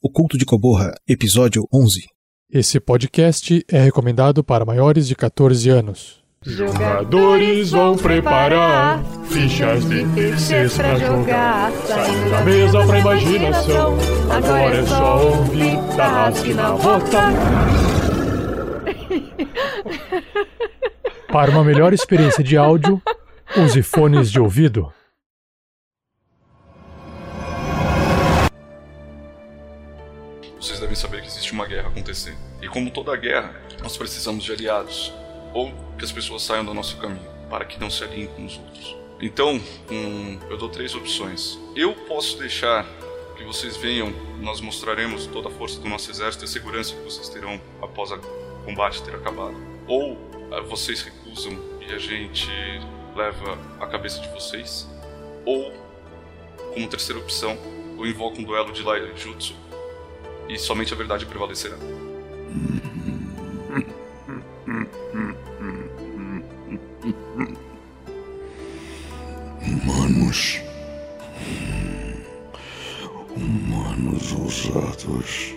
O Culto de Coborra, Episódio 11. Esse podcast é recomendado para maiores de 14 anos. Jogadores vão preparar fichas de terceiros pra jogar. Saindo da mesa pra imaginação. Agora é só ouvir Tarrasque na bota. Para uma melhor experiência de áudio, use fones de ouvido. Vocês devem saber que existe uma guerra acontecendo. E como toda guerra, nós precisamos de aliados. Ou que as pessoas saiam do nosso caminho, para que não se alinhem com os outros. Então, hum, eu dou três opções. Eu posso deixar que vocês venham, nós mostraremos toda a força do nosso exército e a segurança que vocês terão após o combate ter acabado. Ou ah, vocês recusam e a gente leva a cabeça de vocês. Ou, como terceira opção, eu invoco um duelo de Jutsu e somente a verdade prevalecerá. Humanos. Humanos ousados.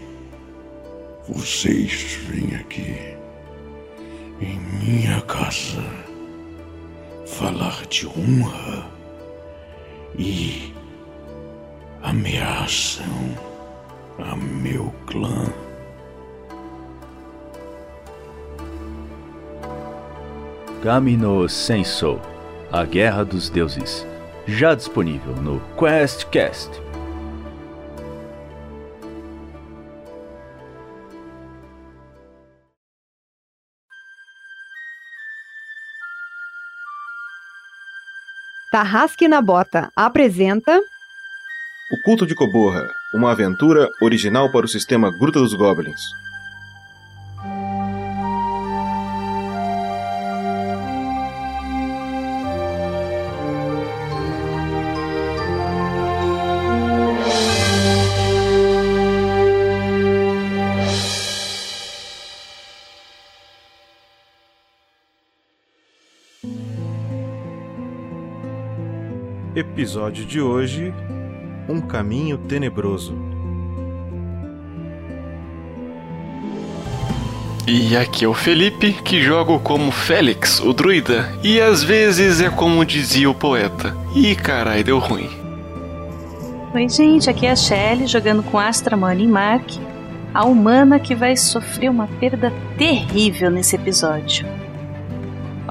Vocês vêm aqui, em minha casa, falar de honra e ameaçam a meu clã. Camino Sensou A Guerra dos Deuses. Já disponível no QuestCast. Tarrasque na Bota apresenta O Culto de Coborra, uma aventura original para o sistema Gruta dos Goblins. Episódio de hoje: Um caminho tenebroso. E aqui é o Felipe, que jogo como Félix, o druida, e às vezes é como dizia o poeta. Ih, carai, deu ruim. Oi, gente, aqui é a Shelly jogando com Astra Money Mark, a humana que vai sofrer uma perda terrível nesse episódio.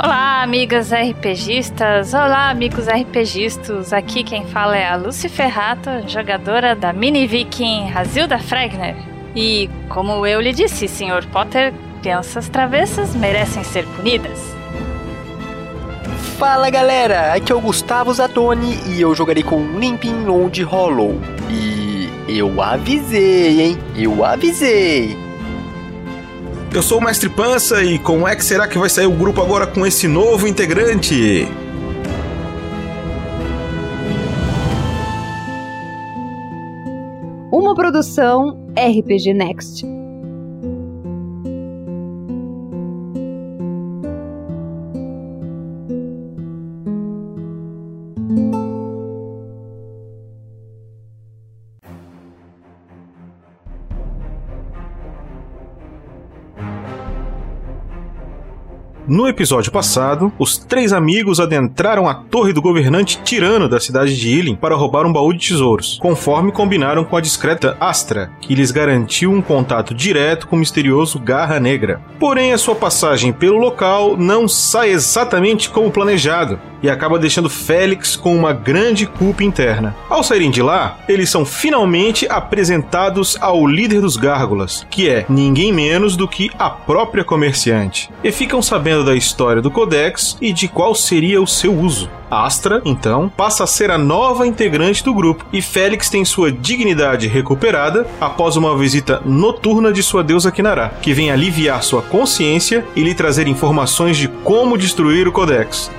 Olá, amigas RPGistas! Olá, amigos RPGistas! Aqui quem fala é a Lucy Ferrato, jogadora da Mini Viking Razilda Fregner. E, como eu lhe disse, Sr. Potter, crianças travessas merecem ser punidas. Fala galera, aqui é o Gustavo Zatoni e eu jogarei com Limping Load Hollow. E eu avisei, hein? Eu avisei! Eu sou o Mestre Pança e como é que será que vai sair o grupo agora com esse novo integrante? uma produção RPG Next. No episódio passado, os três amigos adentraram a torre do governante tirano da cidade de Ilin para roubar um baú de tesouros, conforme combinaram com a discreta Astra, que lhes garantiu um contato direto com o misterioso Garra Negra. Porém, a sua passagem pelo local não sai exatamente como planejado e acaba deixando Félix com uma grande culpa interna. Ao saírem de lá, eles são finalmente apresentados ao líder dos gárgulas, que é ninguém menos do que a própria comerciante, e ficam sabendo da história do Codex e de qual seria o seu uso. Astra, então, passa a ser a nova integrante do grupo e Félix tem sua dignidade recuperada após uma visita noturna de sua deusa Kinara, que vem aliviar sua consciência e lhe trazer informações de como destruir o Codex.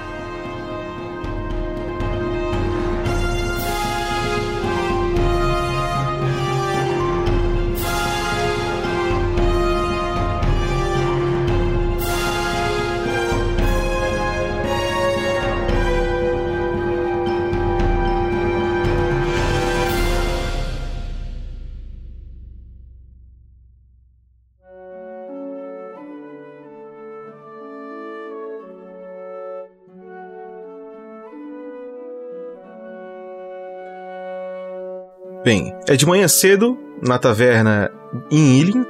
Bem, é de manhã cedo, na taverna em Ilin,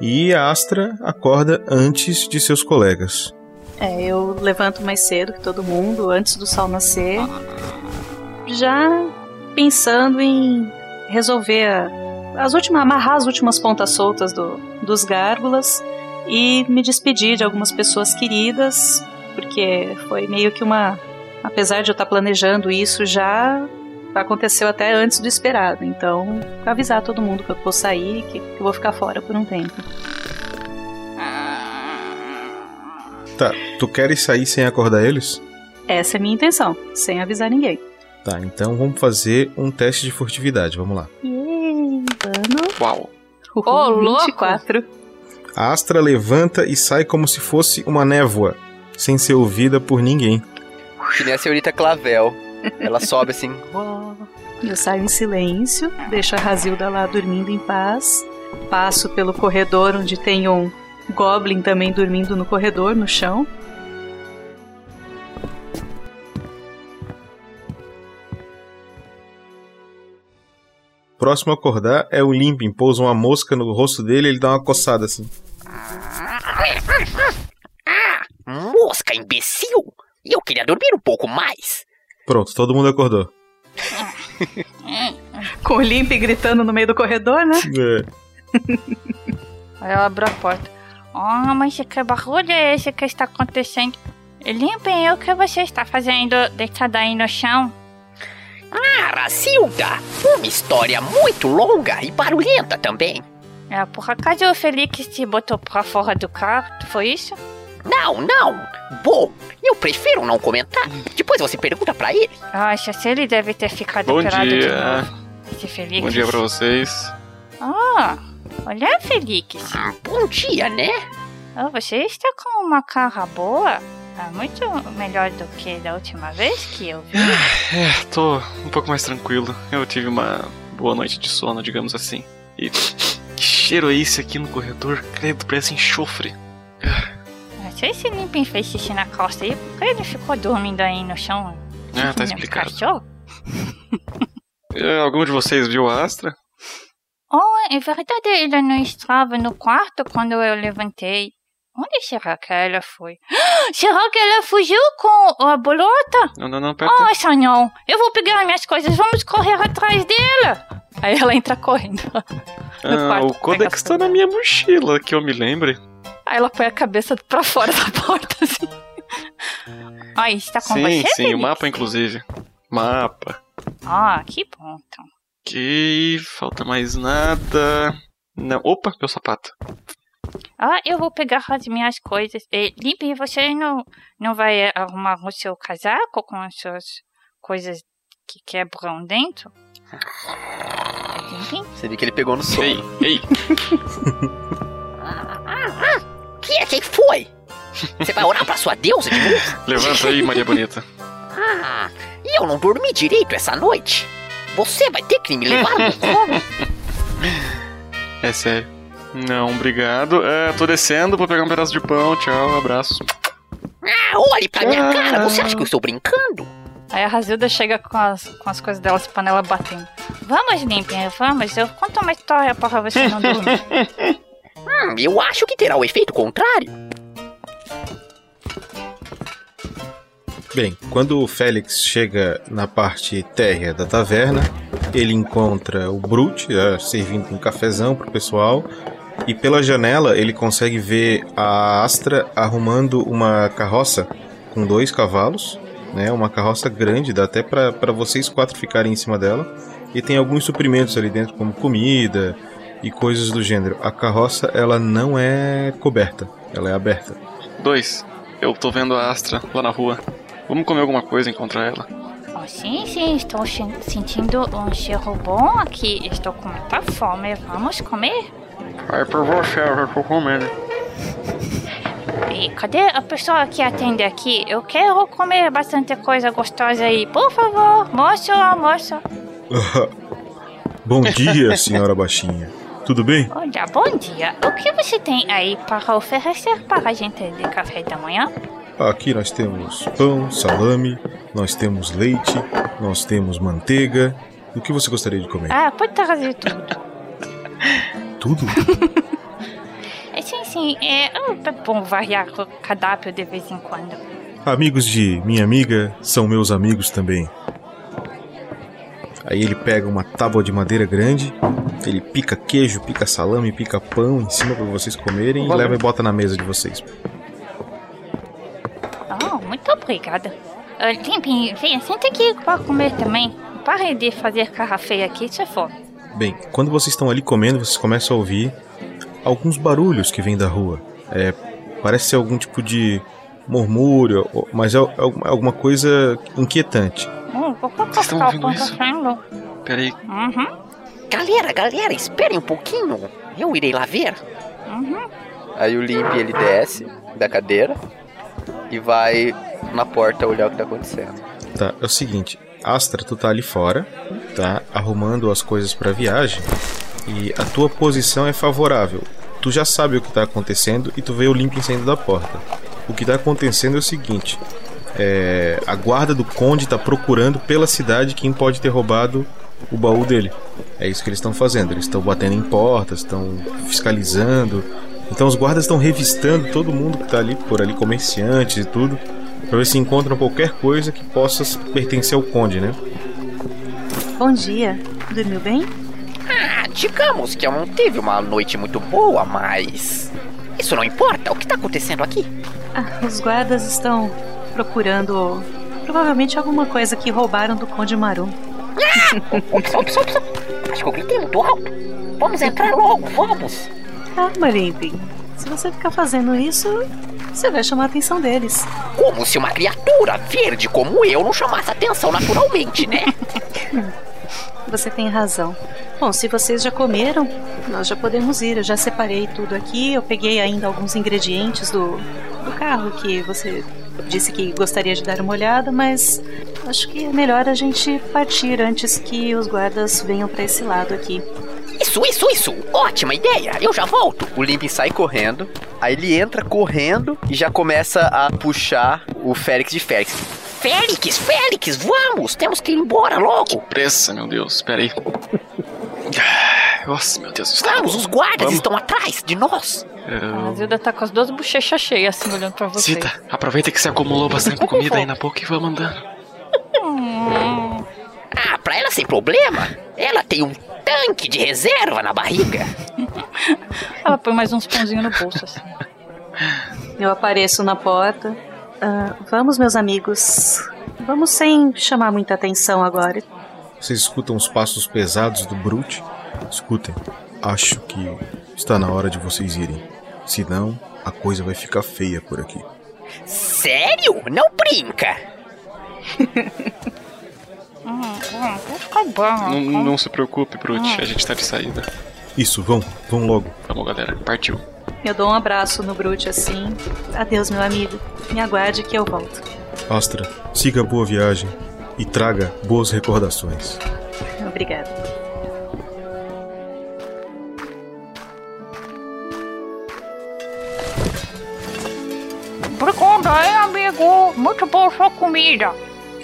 e a Astra acorda antes de seus colegas. É, eu levanto mais cedo que todo mundo, antes do sol nascer, já pensando em resolver as últimas, amarrar as últimas pontas soltas do, dos gárgulas e me despedir de algumas pessoas queridas, porque foi meio que uma. Apesar de eu estar planejando isso já, aconteceu até antes do esperado. Então, avisar todo mundo que eu vou sair, que, que eu vou ficar fora por um tempo. Tá, tu queres sair sem acordar eles? Essa é a minha intenção, sem avisar ninguém. Tá, então vamos fazer um teste de furtividade, vamos lá. Yay, dano. Uau. Ô, louco! 24. A Astra levanta e sai como se fosse uma névoa, sem ser ouvida por ninguém. Que nem a senhorita Clavel. Ela sobe assim. Eu saio em silêncio, deixo a Razilda lá dormindo em paz. Passo pelo corredor onde tem um Goblin também dormindo no corredor, no chão. Próximo a acordar é o Limpin, pousa uma mosca no rosto dele e ele dá uma coçada assim. Mosca, imbecil! Eu queria dormir um pouco mais. Pronto, todo mundo acordou. Com o Limp gritando no meio do corredor, né? É. Aí eu abro a porta. Oh, mas que barulho é esse que está acontecendo? Limpem o que você está fazendo deitado aí no chão. Ah, Racilda! Uma história muito longa e barulhenta também. É, por acaso o Felix te botou pra fora do quarto, foi isso? Não, não. Bom, eu prefiro não comentar. Depois você pergunta pra ele. Nossa, se ele deve ter ficado Bom pelado de dia. novo. Esse Felix. Bom dia pra vocês. Ah, olha, Felix. Bom dia, né? Oh, você está com uma cara boa. É muito melhor do que da última vez que eu vi. É, tô um pouco mais tranquilo. Eu tive uma boa noite de sono, digamos assim. E que cheiro é esse aqui no corredor? Credo, parece enxofre. Não sei se Limpin fez xixi na costa aí, porque ele ficou dormindo aí no chão. Ah, tá explicado. cachorro. É, Algum de vocês viu a Astra? Oh, é verdade, ele não estava no quarto quando eu levantei. Onde será que ela foi? Será que ela fugiu com a bolota? Não, não, não, pera. Oh, Sonhão, eu vou pegar minhas coisas, vamos correr atrás dela. Aí ela entra correndo. Ah, quarto, o Codex tá na minha mochila, que eu me lembre. Aí ela põe a cabeça pra fora da porta, assim. Aí, está com sim, você, sim, Felipe? o mapa, inclusive. Mapa. Ah, que bom, então. Ok, falta mais nada. Não, opa, meu sapato. Ah, eu vou pegar as minhas coisas. E, Lipe, você não, não vai arrumar o seu casaco com as suas coisas que quebram dentro? Você viu que ele pegou no sono. Ei, ei. Que é? Quem foi? Você vai orar pra sua deusa de novo? Levanta aí, Maria Bonita. Ah, e eu não dormi direito essa noite. Você vai ter que me levar no colo. É sério. Não, obrigado. É, tô descendo, vou pegar um pedaço de pão. Tchau, abraço. Ah, olhe pra minha cara. Você acha que eu estou brincando? Aí a Razilda chega com as, com as coisas dela, as panelas batendo. Vamos, Lipe, vamos. Eu conto uma história para você não dormir. Hum, eu acho que terá o efeito contrário. Bem, quando o Félix chega na parte térrea da taverna, ele encontra o Brute servindo um cafezão pro pessoal. E pela janela ele consegue ver a Astra arrumando uma carroça com dois cavalos, né? Uma carroça grande, dá até pra vocês quatro ficarem em cima dela. E tem alguns suprimentos ali dentro, como comida e coisas do gênero. A carroça ela não é coberta, ela é aberta. Dois. Eu tô vendo a Astra lá na rua. Vamos comer alguma coisa e encontrar ela. Oh, sim, sim, estou sen- sentindo um cheiro bom aqui. Estou com muita fome. Vamos comer? Vai por você, eu já tô comendo. E cadê a pessoa que atende aqui? Eu quero comer bastante coisa gostosa aí. Por favor, moço, moço. Bom dia, senhora baixinha. Tudo bem? Olha, bom dia. O que você tem aí para oferecer para a gente de café da manhã? Aqui nós temos pão, salame, nós temos leite, nós temos manteiga O que você gostaria de comer? Ah, pode trazer tudo. Tudo? É, sim, sim. É, é bom variar o cardápio de vez em quando. Amigos de minha amiga são meus amigos também. Aí ele pega uma tábua de madeira grande, ele pica queijo, pica salame, pica pão em cima para vocês comerem e leva e bota na mesa de vocês. Oh, muito obrigada. Limpin, vem, senta aqui para comer também. Pare de fazer cara feia aqui, se for. Bem, quando vocês estão ali comendo, vocês começam a ouvir alguns barulhos que vêm da rua. É, parece ser algum tipo de murmúrio, mas é, é alguma coisa inquietante. O que Vocês estão ouvindo isso? Peraí. Uhum, Galera, galera, esperem um pouquinho. Eu irei lá ver. uhum. Aí o Limp ele desce da cadeira e vai na porta olhar o que tá acontecendo. Tá, é o seguinte, Astra, tu tá ali fora, tá arrumando as coisas pra viagem e a tua posição é favorável. Tu já sabe o que tá acontecendo e tu vê o Limpin saindo da porta. O que tá acontecendo é o seguinte, é, a guarda do conde tá procurando pela cidade quem pode ter roubado o baú dele. É isso que eles estão fazendo. Eles estão batendo em portas, estão fiscalizando. Então os guardas estão revistando todo mundo que tá ali por ali, comerciantes e tudo, pra ver se encontram qualquer coisa que possa pertencer ao conde, né? Bom dia. Dormiu bem? Ah, digamos que eu não tive uma noite muito boa, mas. Isso não importa. O que tá acontecendo aqui? Ah, os guardas estão procurando provavelmente alguma coisa que roubaram do Conde Marum. Ops, ops, ops, ops. Acho que eu gritei muito alto. Vamos entrar logo, vamos. Calma, Limpin. Se você ficar fazendo isso, você vai chamar a atenção deles. Como se uma criatura verde como eu não chamasse atenção naturalmente, né? Você tem razão. Bom, se vocês já comeram, nós já podemos ir. Eu já separei tudo aqui. Eu peguei ainda alguns ingredientes do, do carro que você disse que gostaria de dar uma olhada, mas acho que é melhor a gente partir antes que os guardas venham para esse lado aqui. Isso, isso, isso. Ótima ideia. Eu já volto. O Limp sai correndo, aí ele entra correndo e já começa a puxar o Félix de Félix. Félix, Félix, vamos. Temos que ir embora logo. Pressa, meu Deus. Peraí. Nossa, meu Deus. Vamos, os guardas Vamos. estão atrás de nós. A Zilda tá com as duas bochechas cheias, assim, olhando pra você. Cita, aproveita que você acumulou bastante comida aí na boca e vamos andando. Hum, Ah, pra ela sem problema. Ela tem um tanque de reserva na barriga. ela põe mais uns pãozinhos no bolso, assim. Eu apareço na porta. Ah, vamos, meus amigos. Vamos sem chamar muita atenção agora. Vocês escutam os passos pesados do Brute. Escutem, acho que está na hora de vocês irem. Senão, a coisa vai ficar feia por aqui. Sério? Não brinca. Hum, hum, vai ficar bom. Não, não se preocupe, Brute. A gente tá de saída. Isso, vão, vão logo. Vamos, galera. Partiu. Eu dou um abraço no Brute assim. Adeus, meu amigo. Me aguarde que eu volto. Astra, siga a boa viagem e traga boas recordações. Obrigada. Obrigada, hein, amigo? Muito boa sua comida.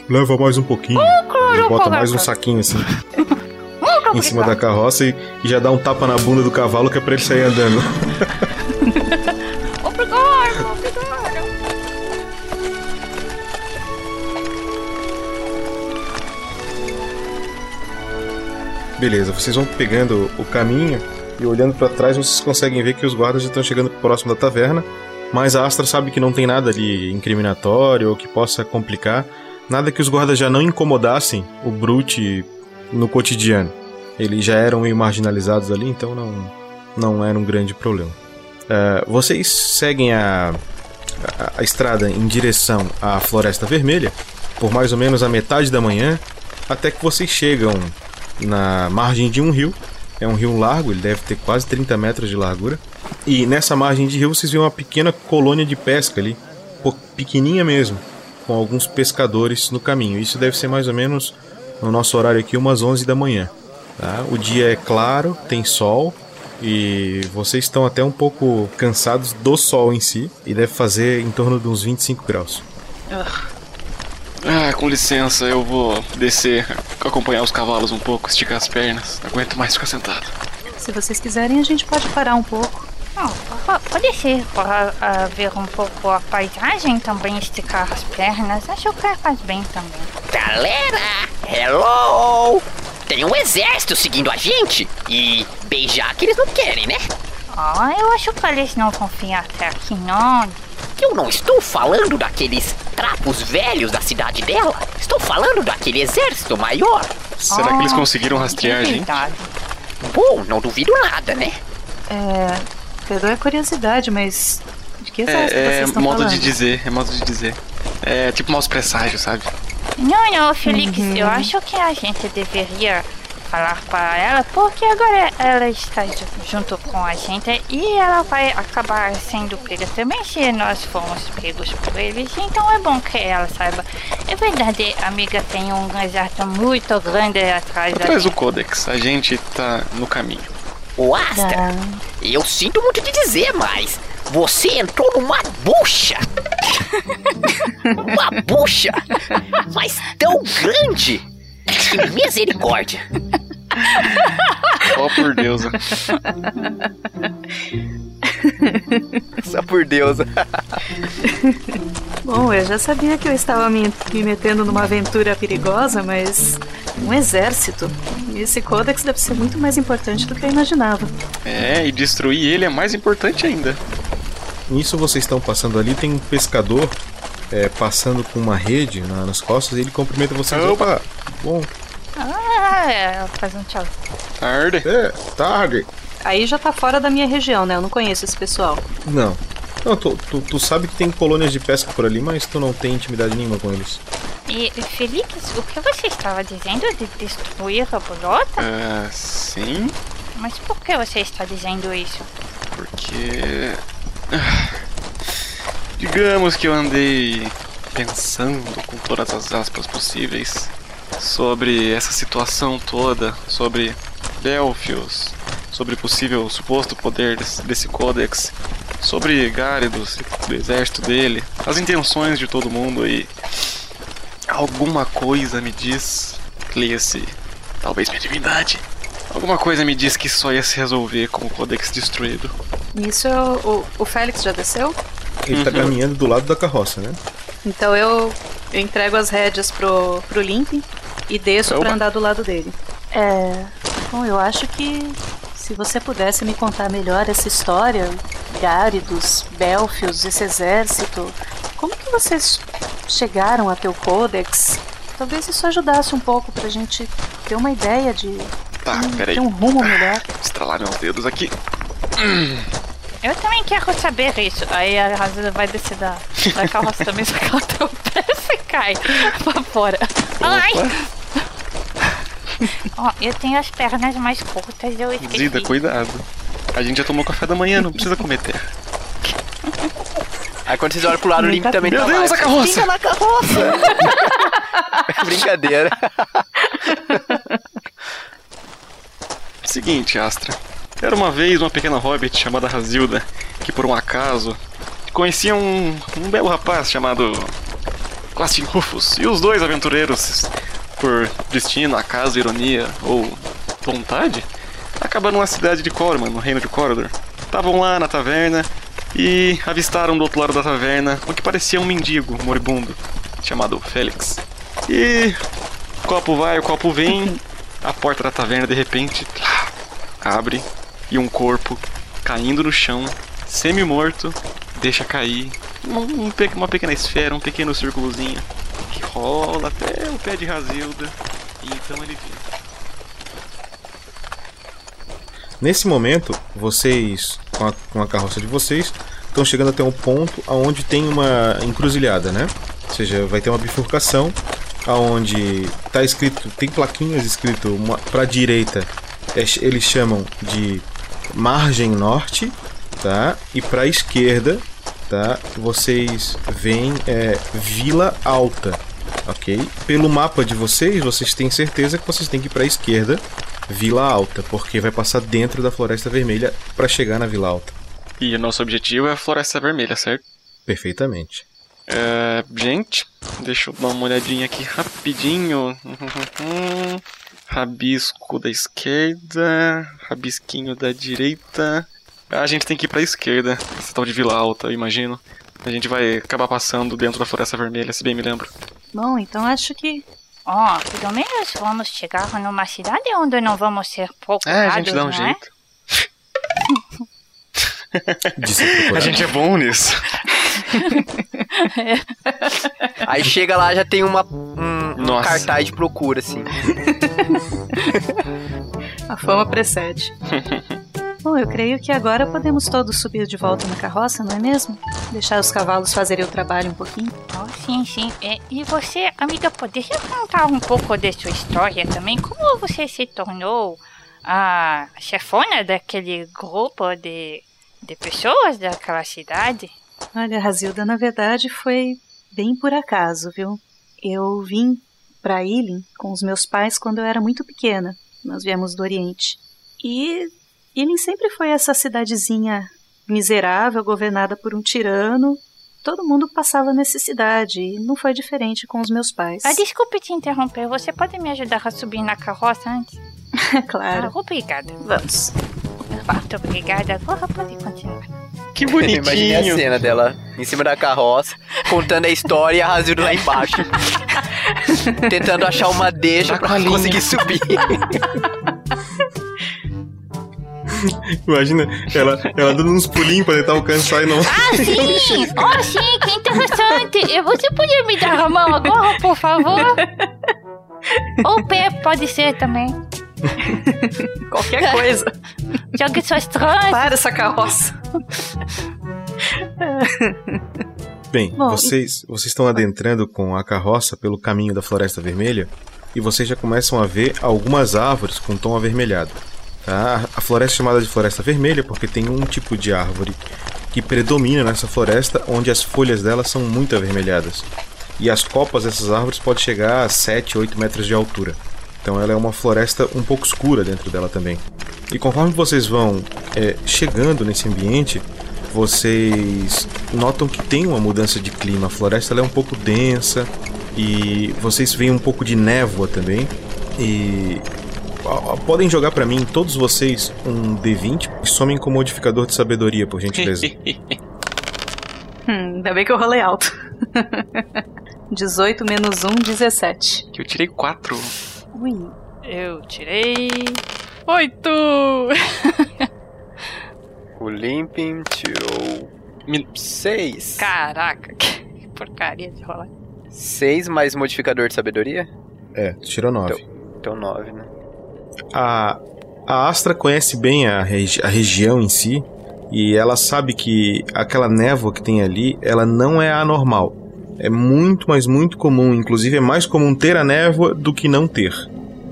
Leva mais um pouquinho. claro, Ele bota mais um saquinho assim Muito em cima da carroça e, e já dá um tapa na bunda do cavalo que é pra ele sair andando. Beleza, vocês vão pegando o caminho e olhando pra trás vocês conseguem ver que os guardas estão chegando próximo da taverna, mas a Astra sabe que não tem nada ali incriminatório ou que possa complicar, nada que os guardas já não incomodassem o Brute no cotidiano. Eles já eram meio marginalizados ali, então não, não era um grande problema. Eh, vocês seguem a, a, a estrada em direção à Floresta Vermelha por mais ou menos a metade da manhã, até que vocês chegam na margem de um rio. É um rio largo, ele deve ter quase 30 metros de largura. E nessa margem de rio vocês veem uma pequena colônia de pesca ali, pequenininha mesmo, com alguns pescadores no caminho. Isso deve ser mais ou menos no nosso horário aqui, umas 11 da manhã. tá? O dia é claro, tem sol e vocês estão até um pouco cansados do sol em si e deve fazer em torno de uns 25 graus. Ah, com licença, eu vou descer, acompanhar os cavalos um pouco, esticar as pernas. Não aguento mais ficar sentado. Se vocês quiserem, a gente pode parar um pouco. Não, pode ser para ah, ver um pouco a paisagem, também esticar as pernas. Acho que faz bem também. Galera, hello! Tem um exército seguindo a gente e beijar que eles não querem, né? Ah, eu acho que eles não vão vir até aqui, não. Eu não estou falando daqueles trapos velhos da cidade dela. Estou falando daquele exército maior. Será que eles conseguiram rastrear a gente? Bom, não duvido nada, né? É. Perdoe a curiosidade, mas. De que exército É, é vocês estão modo falando? de dizer, é modo de dizer. É tipo maus presságios, sabe? Não, não, Felix, Uhum. eu acho que a gente deveria falar para ela, porque agora ela está ju- junto com a gente e ela vai acabar sendo pega também se nós formos pegos por eles. Então é bom que ela saiba. É verdade, amiga, tem um exército muito grande atrás do gente. Codex, a gente tá no caminho. Ô Astra, eu sinto muito de dizer, mas você entrou numa bucha. uma bucha, mas tão grande. Que misericórdia. Ó por Deus. Só por Deus. Bom, eu já sabia que eu estava me, me metendo numa aventura perigosa, mas. Um exército. Esse Codex deve ser muito mais importante do que eu imaginava. É, e destruir ele é mais importante ainda. Nisso vocês estão passando ali, tem um pescador é, passando com uma rede na- nas costas e ele cumprimenta vocês. Opa! Bom, Ah, é, faz um tchau. Tarde. é, tarde. Aí já tá fora da minha região, né? Eu não conheço esse pessoal. Não. Não, tu, tu, tu sabe que tem colônias de pesca por ali, mas tu não tem intimidade nenhuma com eles. E, Felix, o que você estava dizendo de destruir a bolota? Ah, sim, Mas por que você está dizendo isso? porque. Digamos que eu andei pensando com todas as aspas possíveis sobre essa situação toda, sobre Delphios, sobre possível suposto poder desse, desse Codex, sobre Gáridos, do exército dele, as intenções de todo mundo e alguma coisa me diz, leia-se, talvez minha divindade, alguma coisa me diz que só ia se resolver com o Codex destruído. Nisso eu- o, o Félix já desceu? Ele tá Uhum. caminhando do lado da carroça, né? Então eu, eu entrego as rédeas pro, pro Link e desço Opa. pra andar do lado dele. É. Bom, eu acho que se você pudesse me contar melhor essa história, Gáridos, Belfios, esse exército, como que vocês chegaram até o Codex? Talvez isso ajudasse um pouco pra gente ter uma ideia de Tá, peraí. ter um rumo melhor. Estralar meus dedos aqui. Eu também quero saber isso. Aí a Razila vai descer da, da carroça também, só que ela tropeça e cai pra fora. Ai! Ó, eu tenho as pernas mais curtas, eu esqueci. Zida, cuidado. A gente já tomou café da manhã, não precisa comer terra. Aí quando vocês olham pro lado, o Link também Meu tá Deus, lá. a carroça! Fica na carroça! Brincadeira. Seguinte, Astra. Era uma vez uma pequena hobbit chamada Razilda, que por um acaso conhecia um, um belo rapaz chamado Clastin Rufus. E os dois aventureiros, por destino, acaso, ironia ou vontade, acabaram na cidade de Corman, no reino de Corridor. Estavam lá na taverna e avistaram do outro lado da taverna o que parecia um mendigo moribundo, chamado Félix. E o copo vai, o copo vem, a porta da taverna de repente abre e um corpo caindo no chão, semi-morto, deixa cair um- um uma pequena esfera, um pequeno círculozinho que rola até o pé de Razilda e então ele vira. Nesse momento, vocês, com a, com a carroça de vocês, estão chegando até um ponto onde tem uma encruzilhada, né? Ou seja, vai ter uma bifurcação aonde tá escrito, tem plaquinhas escrito para direita, é eles chamam de margem norte, tá? E para esquerda, tá? Vocês veem é, Vila Alta, ok? Pelo mapa de vocês, vocês têm certeza que vocês têm que ir para a esquerda, Vila Alta, porque vai passar dentro da Floresta Vermelha para chegar na Vila Alta. E o nosso objetivo é a Floresta Vermelha, certo? Perfeitamente. É, gente, deixa eu dar uma olhadinha aqui rapidinho. Rabisco da esquerda, rabisquinho da direita. Ah, a gente tem que ir pra esquerda, esse tal de Vila Alta, eu imagino. A gente vai acabar passando dentro da Floresta Vermelha, se bem me lembro. Bom, então acho que. Ó, pelo menos vamos chegar numa cidade onde não vamos ser procurados, É, a gente dá um não é? jeito. A gente é bom nisso. Aí chega lá, já tem uma, um, Nossa. cartaz de procura, assim. A fama precede. Bom, eu creio que agora podemos todos subir de volta na carroça, não é mesmo? Deixar os cavalos fazerem o trabalho um pouquinho. Oh, sim, sim. É, e você, amiga, poderia contar um pouco da sua história também? Como você se tornou a chefona daquele grupo de, de pessoas daquela cidade? Olha, Razilda, na verdade foi bem por acaso, viu? Eu vim para Ilin com os meus pais quando eu era muito pequena. Nós viemos do Oriente. E Ilin sempre foi essa cidadezinha miserável, governada por um tirano. Todo mundo passava necessidade e não foi diferente com os meus pais. Ah, desculpe te interromper. Você pode me ajudar a subir na carroça antes? claro. Ah, obrigada. Vamos. Muito obrigada. Agora pode continuar. Que Imaginei a cena dela em cima da carroça, contando a história e a Razildo lá embaixo. tentando achar uma deixa pra conseguir subir. Imagina ela, ela dando uns pulinhos pra tentar alcançar e não. Ah, sim! Oh, sim, que interessante! Você podia me dar a mão agora, por favor? Ou o pé pode ser também. Qualquer coisa. Jogue suas trans. Para essa carroça. Bem, Bom, vocês, vocês estão adentrando com a carroça pelo caminho da Floresta Vermelha e vocês já começam a ver algumas árvores com tom avermelhado. Tá? A floresta é chamada de Floresta Vermelha porque tem um tipo de árvore que predomina nessa floresta, onde as folhas dela são muito avermelhadas. E as copas dessas árvores podem chegar a 7, 8 metros de altura. Então ela é uma floresta um pouco escura dentro dela também. E conforme vocês vão é, chegando nesse ambiente, vocês notam que tem uma mudança de clima. A floresta ela é um pouco densa e vocês veem um pouco de névoa também. E podem jogar pra mim, todos vocês, um D20 e somem com modificador de sabedoria, por gentileza. Hum, ainda bem que eu rolei alto. 18 menos 1, 17. Que eu tirei 4. Ui. Eu tirei. Oito! O Limping tirou. Seis. Caraca, que porcaria de rolar. Seis mais modificador de sabedoria? É, tu tirou 9. Então nove, né? A, a Astra conhece bem a, regi- a região em si e ela sabe que aquela névoa que tem ali, ela não é anormal. É muito, mas muito comum. Inclusive é mais comum ter a névoa do que não ter,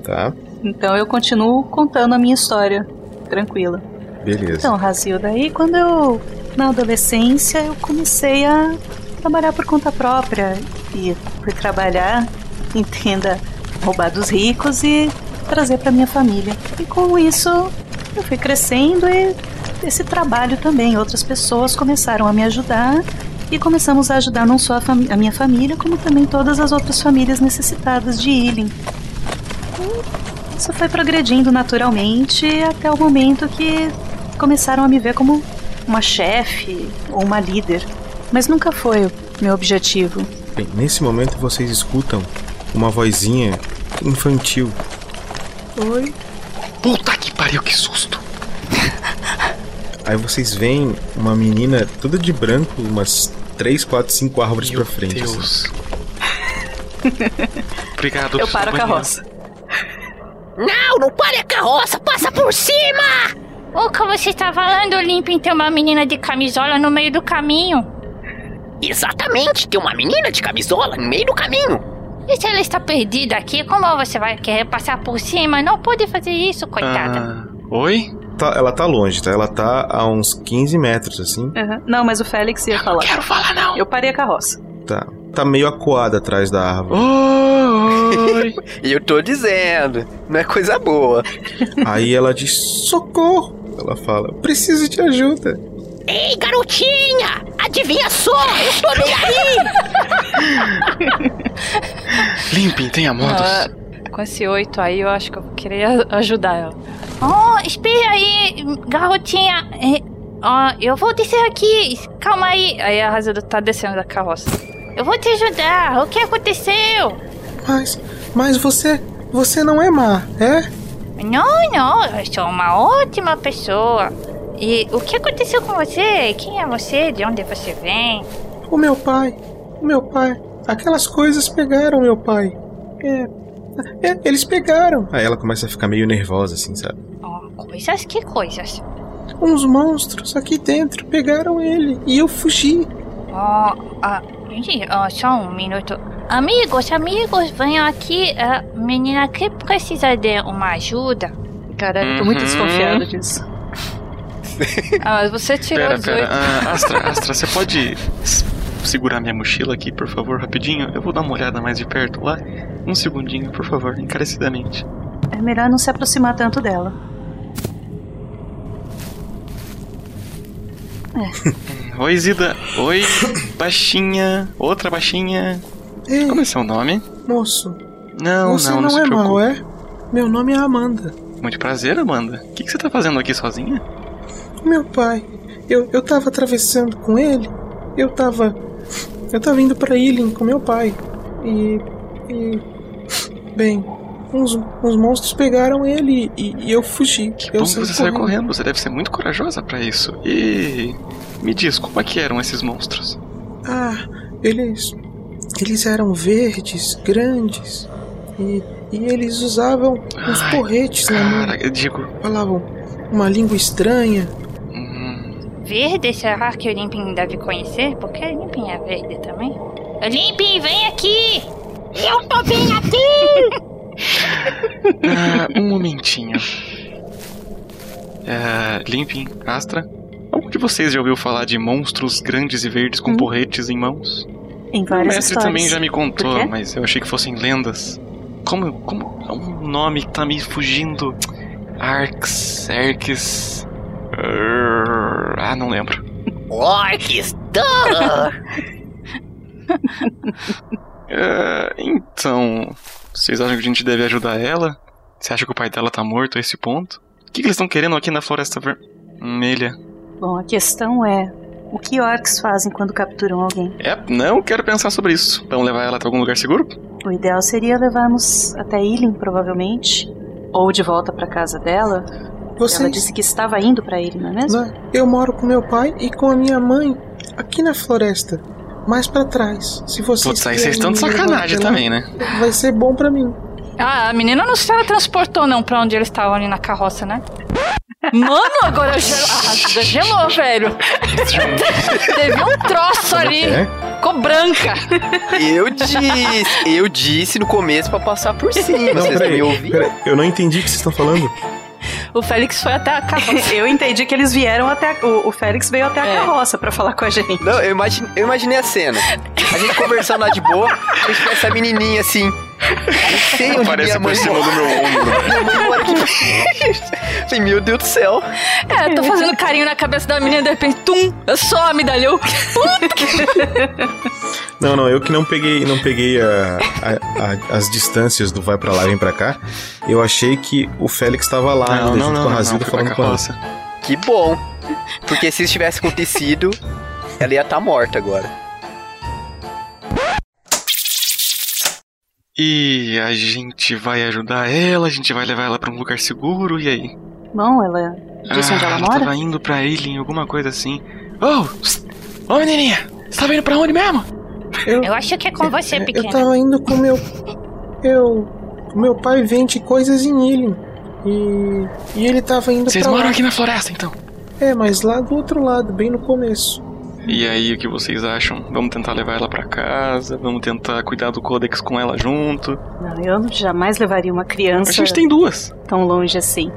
tá? Então eu continuo contando a minha história. Tranquila. Beleza. Então, Razilda, aí quando eu, na adolescência, eu comecei a trabalhar por conta própria. E fui trabalhar, entenda, roubar dos ricos e trazer para minha família. E com isso, eu fui crescendo e esse trabalho também. Outras pessoas começaram a me ajudar e começamos a ajudar não só a, a minha família, como também todas as outras famílias necessitadas de healing. E Isso foi progredindo naturalmente até o momento que começaram a me ver como uma chefe ou uma líder. Mas nunca foi o meu objetivo. Bem, nesse momento vocês escutam uma vozinha infantil. Oi? Puta que pariu, que susto! Aí vocês veem uma menina toda de branco, umas 3, 4, 5 árvores pra frente. assim. Deus. Obrigado. Eu paro a carroça. Não, não pare a carroça, passa por cima! O que você está falando, Limpin? Tem uma menina de camisola no meio do caminho. Exatamente, tem uma menina de camisola no meio do caminho. E se ela está perdida aqui, como você vai querer passar por cima? Não pode fazer isso, coitada. Ah, oi? Tá- ela tá longe, tá? Ela tá a uns 15 metros, assim. Aham. Não, mas o Félix ia falar. Quero falar, não. Eu parei a carroça. Tá. Tá meio acuada atrás da árvore. Oi! E eu tô dizendo, não é coisa boa. Aí ela diz: socorro! Ela fala: preciso de ajuda. Ei, garotinha! Adivinha só, eu tô nem aí! Limpem, tenha modos. Ah, com esse oito aí, eu acho que eu queria ajudar ela. Oh, espera aí, garotinha. É, ó, eu vou descer aqui. Calma aí. Aí a Razilda tá descendo da carroça. Eu vou te ajudar. O que aconteceu? Mas, mas você, você não é má, é? Não, não. Eu sou uma ótima pessoa. E o que aconteceu com você? Quem é você? De onde você vem? O meu pai, o meu pai, aquelas coisas pegaram meu pai. É, é, eles pegaram. Aí ela começa a ficar meio nervosa, assim, sabe? Oh, coisas que coisas. Uns monstros aqui dentro pegaram ele e eu fugi. Oh, ah, gente, oh, só um minuto. Amigos, amigos, venham aqui. A menina que precisa de uma ajuda. Cara, eu tô muito Uhum. desconfiada disso. Ah, mas você tirou Pera, 18. pera. Ah, Astra, Astra, você pode segurar minha mochila aqui, por favor, rapidinho? Eu vou dar uma olhada mais de perto lá. Um segundinho, por favor, encarecidamente. É melhor não se aproximar tanto dela. Oi, Zida. Oi, baixinha. Outra baixinha. Ei, Como é seu nome? moço, Não, você não, não, não, se é preocupe. mau, é? Meu nome é Amanda. Muito prazer, Amanda. O que, que você tá fazendo aqui sozinha? Meu pai, eu, eu tava atravessando com ele. Eu tava. Eu tava indo pra Ealing com meu pai. E. E. Bem, uns, uns monstros pegaram ele e, e eu fugi. eu Bom, saí você saiu correndo. Você deve ser muito corajosa pra isso. E me diz, como é que eram esses monstros? Ah, eles. Eles eram verdes, grandes. E, e eles usavam uns Ai, porretes na mão. Cara, eu digo. Falavam uma língua estranha. Verde, será que o Limpin deve conhecer? Porque o Limpin é verde também. Limpin, vem aqui! Eu tô bem aqui! Ah, um momentinho. É, Limpin, Astra. Algum de vocês já ouviu falar de monstros grandes e verdes com porretes em mãos? Em O várias mestre histórias. também já me contou, mas eu achei que fossem lendas. Como, como é um nome que tá me fugindo? Arx, Erx. Ah, não lembro. Orcs, duh! É, então, vocês acham que a gente deve ajudar ela? Você acha que o pai dela tá morto a esse ponto? O que, que eles estão querendo aqui na Floresta Vermelha? Bom, a questão é: o que orcs fazem quando capturam alguém? É, não quero pensar sobre isso. Vamos levar ela até algum lugar seguro? O ideal seria levarmos até Ealing, provavelmente. Ou de volta pra casa dela. Vocês- Ela disse que estava indo pra Ealing, não é mesmo? Né? Eu moro com meu pai e com a minha mãe aqui na floresta. Mais pra trás. Se vocês. Putz, aí vocês estão de sacanagem lá, também, né? Vai ser bom pra mim. Ah, a menina não se teletransportou não pra onde eles estavam ali na carroça, né? Mano, agora gel... a Razilda gelou, velho. Teve um troço ali. é? Ficou branca. Eu disse, eu disse no começo pra passar por cima. Não, Vocês não peraí, me ouviram? peraí, eu não entendi o que vocês estão falando. O Félix foi até a carroça. Eu entendi que eles vieram até. a- O, o Félix veio até a É. carroça pra falar com a gente. Não, eu imaginei, eu imaginei a cena. A gente conversando lá de boa, a gente vê essa menininha assim. Não sei onde Aparece minha por cima do meu ombro. Minha mãe mora aqui. Falei, meu Deus do céu. É, eu tô fazendo carinho na cabeça da menina, de repente, tum, some dali. Eu... Não, não, eu que não peguei, não peguei a- a- a- as distâncias do vai pra lá e vem pra cá. Eu achei que o Félix tava lá Não, ainda, não, junto não, com a Razilda falando com a ela. Que bom. Porque se isso tivesse acontecido, ela ia estar morta agora. E a gente vai ajudar ela, a gente vai levar ela pra um lugar seguro, e aí? Bom, ela disse ah, onde ela ela mora? tava indo pra Alien, alguma coisa assim. Oh! psst, Ô menininha! Você tava indo pra onde mesmo? Eu acho que é com você, Eu pequena. tava indo com meu. Eu. Meu pai vende coisas em Ealing. E. E ele tava indo Vocês pra moram lá. aqui na floresta, então. É, mas lá do outro lado, bem no começo. E aí, o que vocês acham? Vamos tentar levar ela pra casa? Vamos tentar cuidar do Codex com ela junto? Não, eu jamais levaria uma criança A gente tem duas. tão longe assim.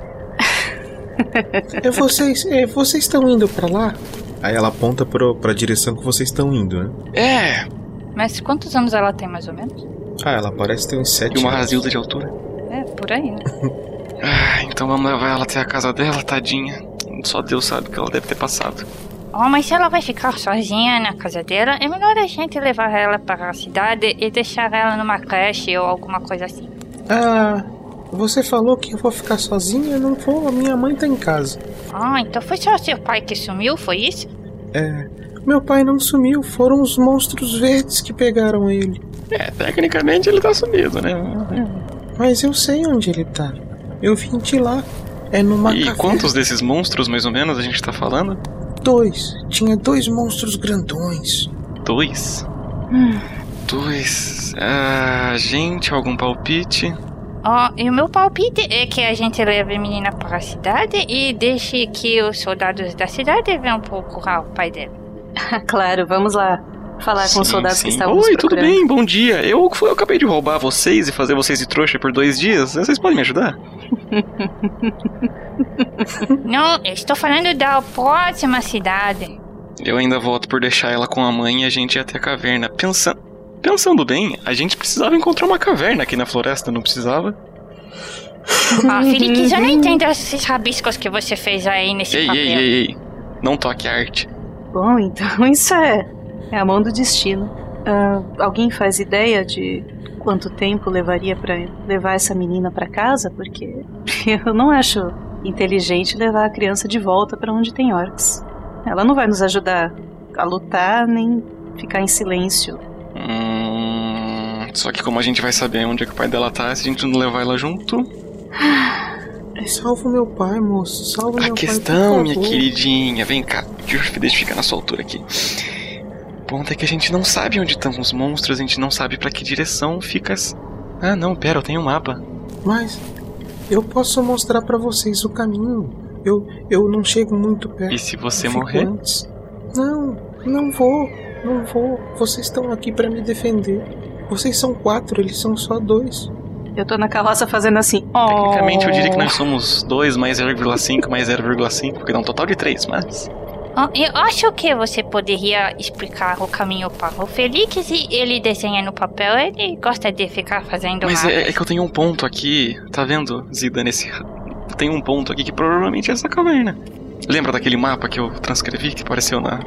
É, vocês. É, vocês estão indo pra lá? Aí ela aponta pro, pra direção que vocês estão indo, né? É! Mas quantos anos ela tem, mais ou menos? Ah, ela parece ter uns sete E uma anos. razilda de altura. É, por aí, né? Ah, então vamos levar ela até a casa dela, tadinha. Só Deus sabe o que ela deve ter passado. Oh, mas se ela vai ficar sozinha na casa dela, é melhor a gente levar ela para a cidade e deixar ela numa creche ou alguma coisa assim. Ah, você falou que eu vou ficar sozinha? Eu não vou, a minha mãe tá em casa. Ah, então foi só seu pai que sumiu, foi isso? É, meu pai não sumiu, foram os monstros verdes que pegaram ele. É, tecnicamente ele tá sumido, né? Mas eu sei onde ele tá. Eu vim de lá. É numa E quantos desses monstros, mais ou menos, a gente tá falando? Dois. Tinha dois monstros grandões. Dois? Dois. Ah, gente, algum palpite? Ó, e o meu palpite é que a gente leve a menina para a cidade e deixe que os soldados da cidade venham procurar o pai dela. claro, vamos lá falar com os Sim, soldados sim. que estavam Oi, tudo bem? Bom dia. Eu, eu acabei de roubar vocês e fazer vocês de trouxa por dois dias. Vocês podem me ajudar? Não, eu estou falando da próxima cidade. Eu ainda voto por deixar ela com a mãe e a gente ir até a caverna. Pensa... Pensando bem, a gente precisava encontrar uma caverna aqui na floresta, não precisava? Ah, Felix, eu não entendo esses rabiscos que você fez aí nesse Ei, papel. ei, ei, ei. Não toque arte. Bom, então isso é, é a mão do destino. Ah, alguém faz ideia de quanto tempo levaria pra levar essa menina pra casa? Porque eu não acho inteligente levar a criança de volta pra onde tem orcs. Ela não vai nos ajudar a lutar nem ficar em silêncio. Hum, só que como a gente vai saber onde é que o pai dela tá, se a gente não levar ela junto... Salva meu pai, moço. Salva A meu questão, pai. por minha favor. queridinha, vem cá. Deixa eu deixa eu ficar na sua altura aqui. O ponto é que a gente não sabe onde estão os monstros, a gente não sabe pra que direção fica. Ah, não, pera, eu tenho um mapa. Mas eu posso mostrar pra vocês o caminho. Eu, eu não chego muito perto. E se você morrer? antes. Não, não vou. Não vou. Vocês estão aqui pra me defender. Vocês são quatro, eles são só dois. Eu tô na carroça fazendo assim. Tecnicamente eu diria que "Oh". nós somos 2 mais 0,5 mais 0,5, porque dá um total de 3, mas. Eu acho que você poderia explicar o caminho para o Felix e ele desenha no papel. Ele gosta de ficar fazendo Mas é, é que eu tenho um ponto aqui, tá vendo, Zida, nesse. Tem um ponto aqui que provavelmente é essa caverna. Lembra daquele mapa que eu transcrevi que apareceu na,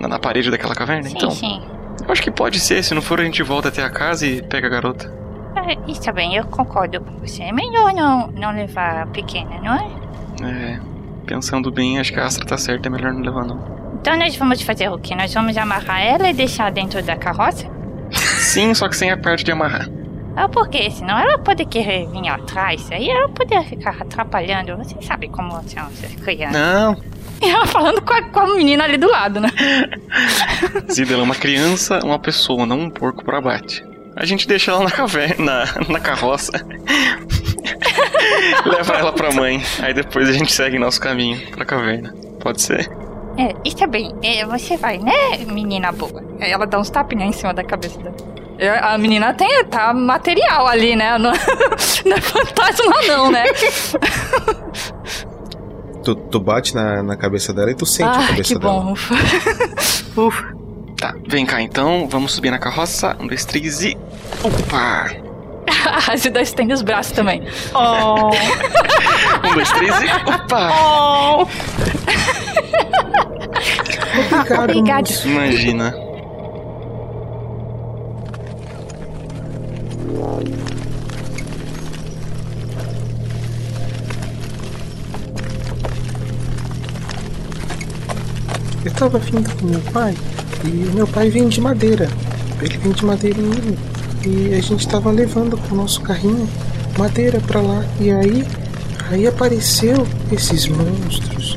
na, na parede daquela caverna? Sim, então, sim. eu acho que pode ser, se não for a gente volta até a casa e pega a garota. É, está bem, eu concordo com você. É melhor não, não levar a pequena, não é? É, pensando bem, acho que a Astra tá certa, é melhor não levar não. Então nós vamos fazer o quê? Nós vamos amarrar ela e deixar dentro da carroça? Sim, só que sem a parte de amarrar. Ah, por quê? Senão ela pode querer vir atrás. Aí ela poderia ficar atrapalhando. Você sabe como são essas crianças. Não, E ela falando com a, com a menina ali do lado, né? Zida ela é uma criança, uma pessoa, não um porco pro abate. A gente deixa ela na caverna, na, na carroça. Leva ela pra mãe. Aí depois a gente segue nosso caminho pra caverna. Pode ser? É, está bem. É, você vai, né, menina boa? Ela dá uns tapinhos em cima da cabeça dela. A menina tem, tá material ali, né? Não, não é fantasma, não, né? Tu, tu bate na, na cabeça dela e tu sente a ah, cabeça que dela. bom. Ufa. Ufa. Tá, vem cá então, vamos subir na carroça. Um, dois, três e. Opa! A Zida estende os braços também. Oh. Um, dois, três e. Opa! Oh. Obrigado. Imagina. Eu tava vindo com meu pai e o meu pai vem de madeira. Ele vem de madeira em. E a gente tava levando com o nosso carrinho madeira pra lá. E aí, aí apareceu esses monstros.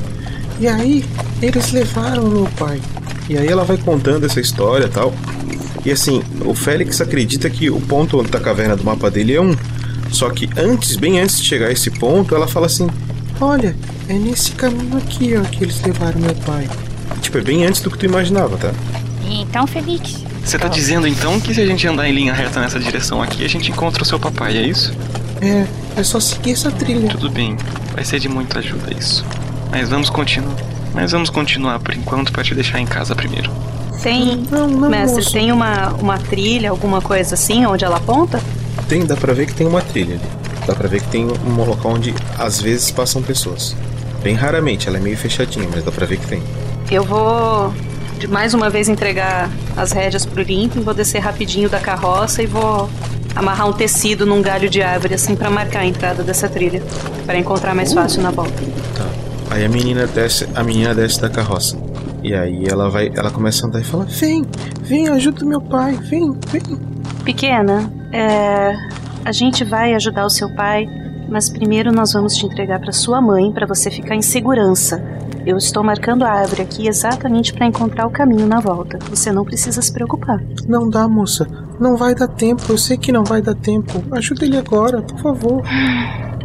E aí, eles levaram meu pai. E aí ela vai contando essa história e tal. E assim, o Félix acredita que o ponto da caverna do mapa dele é um. Só que antes, bem antes de chegar a esse ponto, ela fala assim: Olha, é nesse caminho aqui, ó, que eles levaram meu pai. Tipo, é bem antes do que tu imaginava, tá? Então, Felix. Você tá dizendo então que se a gente andar em linha reta nessa direção aqui, a gente encontra o seu papai, é isso? É, é só seguir essa trilha. Tudo bem, vai ser de muita ajuda isso. Mas vamos continuar. Mas vamos continuar por enquanto pra te deixar em casa primeiro. Tem, Não, não, mestre, moço. tem uma, uma trilha, alguma coisa assim, onde ela aponta? Tem, dá pra ver que tem uma trilha ali. Dá pra ver que tem um local onde às vezes passam pessoas. Bem raramente, ela é meio fechadinha, mas dá pra ver que tem. Eu vou de mais uma vez entregar as rédeas pro Limping, vou descer rapidinho da carroça e vou amarrar um tecido num galho de árvore assim pra marcar a entrada dessa trilha, Pra encontrar mais fácil na volta. Tá. Aí a menina desce, a menina desce da carroça. E aí ela vai, ela começa a andar e fala: Vem, vem, ajuda meu pai, vem, vem. Pequena, é, a gente vai ajudar o seu pai, mas primeiro nós vamos te entregar pra sua mãe pra você ficar em segurança. Eu estou marcando a árvore aqui exatamente pra encontrar o caminho na volta. Você não precisa se preocupar. Não dá, moça. Não vai dar tempo. Eu sei que não vai dar tempo. Ajuda ele agora, por favor.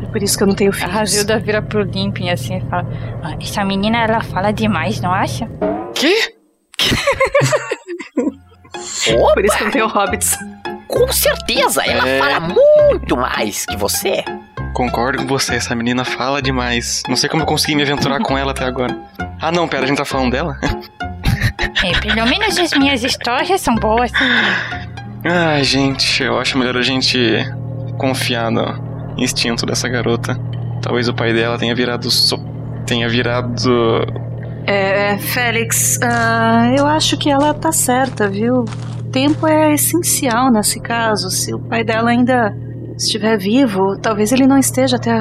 É por isso que eu não tenho A filhos. Razilda vira pro Limping assim e fala: "Ah, Essa menina ela fala demais, não acha? Quê? Por isso que eu não tenho hobbits. Com certeza, ela É. fala muito mais que você. Concordo com você, essa menina fala demais. Não sei como eu consegui me aventurar com ela até agora. Ah não, pera, a gente tá falando dela? É, pelo menos as minhas histórias são boas. Ai, gente, eu acho melhor a gente confiar no instinto dessa garota. Talvez o pai dela tenha virado. So... tenha virado. É, Félix, ah, eu acho que ela tá certa, viu? Tempo é essencial nesse caso. Se o pai dela ainda estiver vivo, talvez ele não esteja até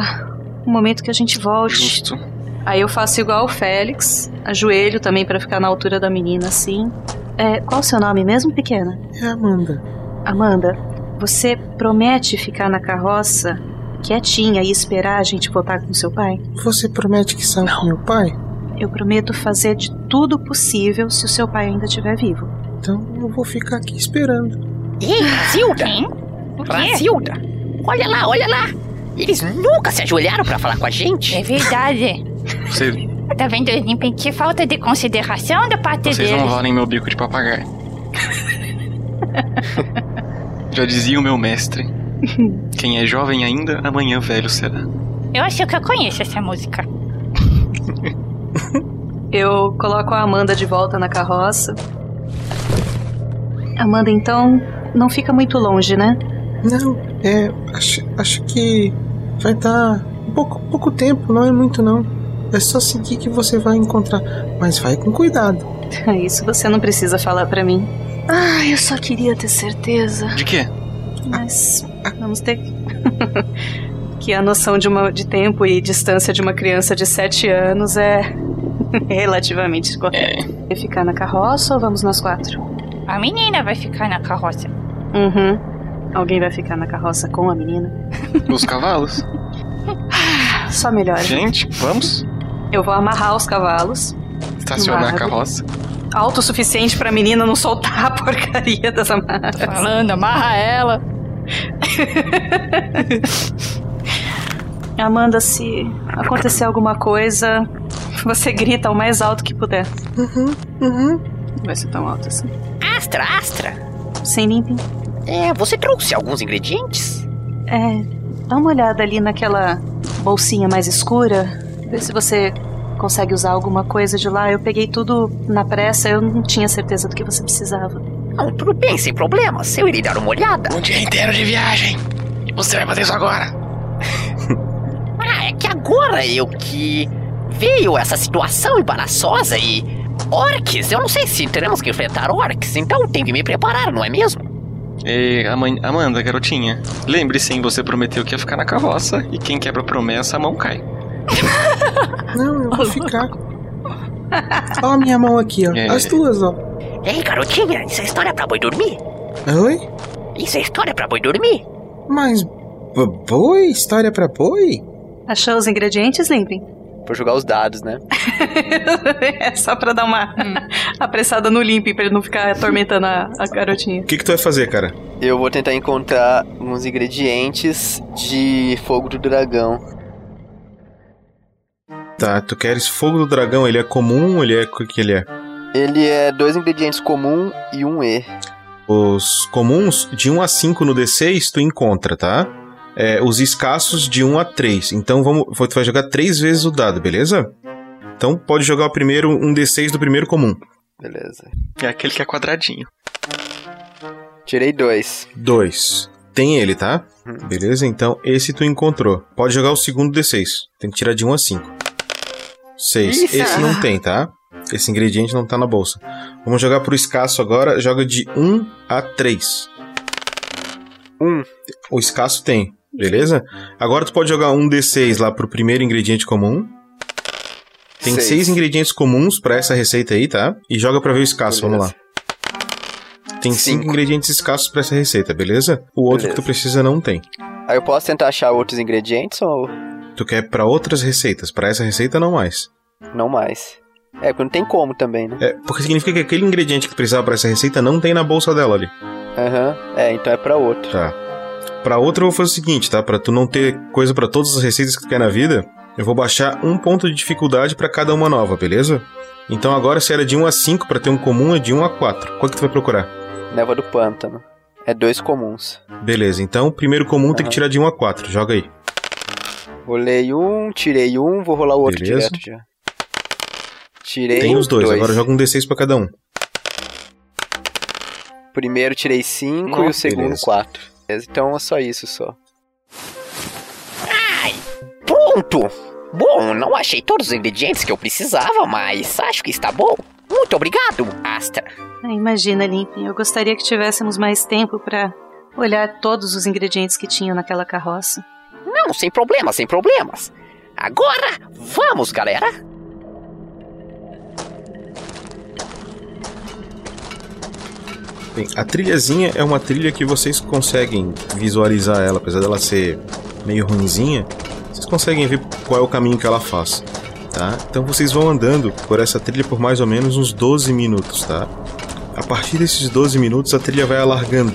o momento que a gente volte. Justo. Aí eu faço igual o Félix, ajoelho também pra ficar na altura da menina assim. É, qual o seu nome mesmo, pequena? É Amanda. Amanda, você promete ficar na carroça quietinha e esperar a gente voltar com seu pai? Você promete que sai com meu pai? Eu prometo fazer de tudo possível se o seu pai ainda estiver vivo. Então eu vou ficar aqui esperando. Ei, Razilda! Razilda! Olha lá, olha lá! Eles nunca se ajoelharam pra falar com a gente. É verdade. Você- Tá vendo? Que falta de consideração da parte vocês deles. não valem meu bico de papagaio. Já dizia o meu mestre. Quem é jovem ainda, amanhã velho será. Eu acho que eu conheço essa música. Eu coloco a Amanda de volta na carroça. Amanda, então, não fica muito longe, né? Não, é. Acho, acho que vai dar pouco, pouco tempo, não é muito não. É só seguir que você vai encontrar. Mas vai com cuidado. Isso você não precisa falar pra mim. Ah, eu só queria ter certeza. De quê? Mas vamos ter que- que a noção de, uma, de tempo e distância de uma criança de 7 anos é relativamente correta. Vai ficar na carroça ou vamos nós quatro? A menina vai ficar na carroça. Uhum. Alguém vai ficar na carroça com a menina? Os cavalos? Só melhor. Gente, vamos? Eu vou amarrar os cavalos. Estacionar a carroça. Alto o suficiente pra menina não soltar a porcaria das amarras. Falando, amarra ela. Amanda, se acontecer alguma coisa, você grita o mais alto que puder. Uhum, uhum. Não vai ser tão alto assim. Astra, Astra! Sem limping. É, você trouxe alguns ingredientes? É, dá uma olhada ali naquela bolsinha mais escura. Vê se você consegue usar alguma coisa de lá. Eu peguei tudo na pressa, eu não tinha certeza do que você precisava. Não, tudo bem, sem problemas. Eu irei dar uma olhada. Um dia inteiro de viagem. E você vai fazer isso agora. Ah, é que agora eu que veio essa situação embaraçosa e. Orcs, eu não sei se teremos que enfrentar orcs, então tenho que me preparar, não é mesmo? E Ama- Amanda, garotinha, lembre-se, você prometeu que ia ficar na carroça e quem quebra a promessa, a mão cai. Não, eu vou ficar. Ó a minha mão aqui, ó. É. As duas, ó. Ei, garotinha, isso é história pra boi dormir? Oi? Isso é história pra boi dormir? Mas. bo- Boi? História pra boi? Achou os ingredientes, Limping? Vou jogar os dados, né? é só pra dar uma apressada no Limping, pra ele não ficar atormentando a, a garotinha. O que, que tu vai fazer, cara? Eu vou tentar encontrar uns ingredientes de fogo do dragão. Tá, tu queres fogo do dragão, ele é comum ou ele é. O que ele é? Ele é dois ingredientes comum e um E. Os comuns, de 1 a 5 no D6, tu encontra, tá? É, os escassos, de 1 a 3. Então vamos, tu vai jogar 3 vezes o dado, beleza? Então pode jogar o primeiro, um D6 do primeiro comum. Beleza. É aquele que é quadradinho. Tirei dois. 2. Tem ele, tá? Beleza? Então esse tu encontrou. Pode jogar o segundo D6. Tem que tirar de 1 a 5. 6. Isso. Esse não tem, tá? Esse ingrediente não tá na bolsa. Vamos jogar pro escasso agora. Joga de 1 a 3. 1. O escasso tem, beleza? Agora tu pode jogar um D6 lá pro primeiro ingrediente comum. Tem Seis. seis ingredientes comuns pra essa receita aí, tá? E joga pra ver o escasso, vamos lá. Tem cinco, Cinco. ingredientes escassos pra essa receita, beleza? O outro Beleza. que tu precisa não tem. Aí eu posso tentar achar outros ingredientes ou Tu quer pra outras receitas, pra essa receita não mais. não mais? É, porque não tem como também, né? É, porque significa que aquele ingrediente que tu precisava pra essa receita não tem na bolsa dela ali. Aham. É, então é pra outro. Tá. Pra outra eu vou fazer o seguinte, tá? Pra tu não ter coisa para todas as receitas que tu quer na vida, eu vou baixar um ponto de dificuldade para cada uma nova, beleza? Então agora se era de 1 a 5 para ter um comum é de 1 a 4. Qual que tu vai procurar? Neva do Pântano. É dois comuns. Beleza, então o primeiro comum uhum. tem que tirar de 1 a 4. Joga aí. Rolei um, tirei um, vou rolar o outro Beleza. direto já. Tirei Tem os dois, dois. agora joga um D6 pra cada um. Primeiro tirei 5 e o segundo 4. Então é só isso só. Pronto! Bom, não achei todos os ingredientes que eu precisava, mas acho que está bom. Muito obrigado, Astra. Ah, Imagina, Limpin, eu gostaria que tivéssemos mais tempo pra olhar todos os ingredientes que tinham naquela carroça. Não, sem problemas, sem problemas. Agora, vamos, galera! Bem, a trilhazinha é uma trilha que vocês conseguem visualizar ela, apesar dela ser meio ruinzinha, vocês conseguem ver qual é o caminho que ela faz, tá? Então vocês vão andando por essa trilha por mais ou menos uns 12 minutos, tá? A partir desses 12 minutos a trilha vai alargando.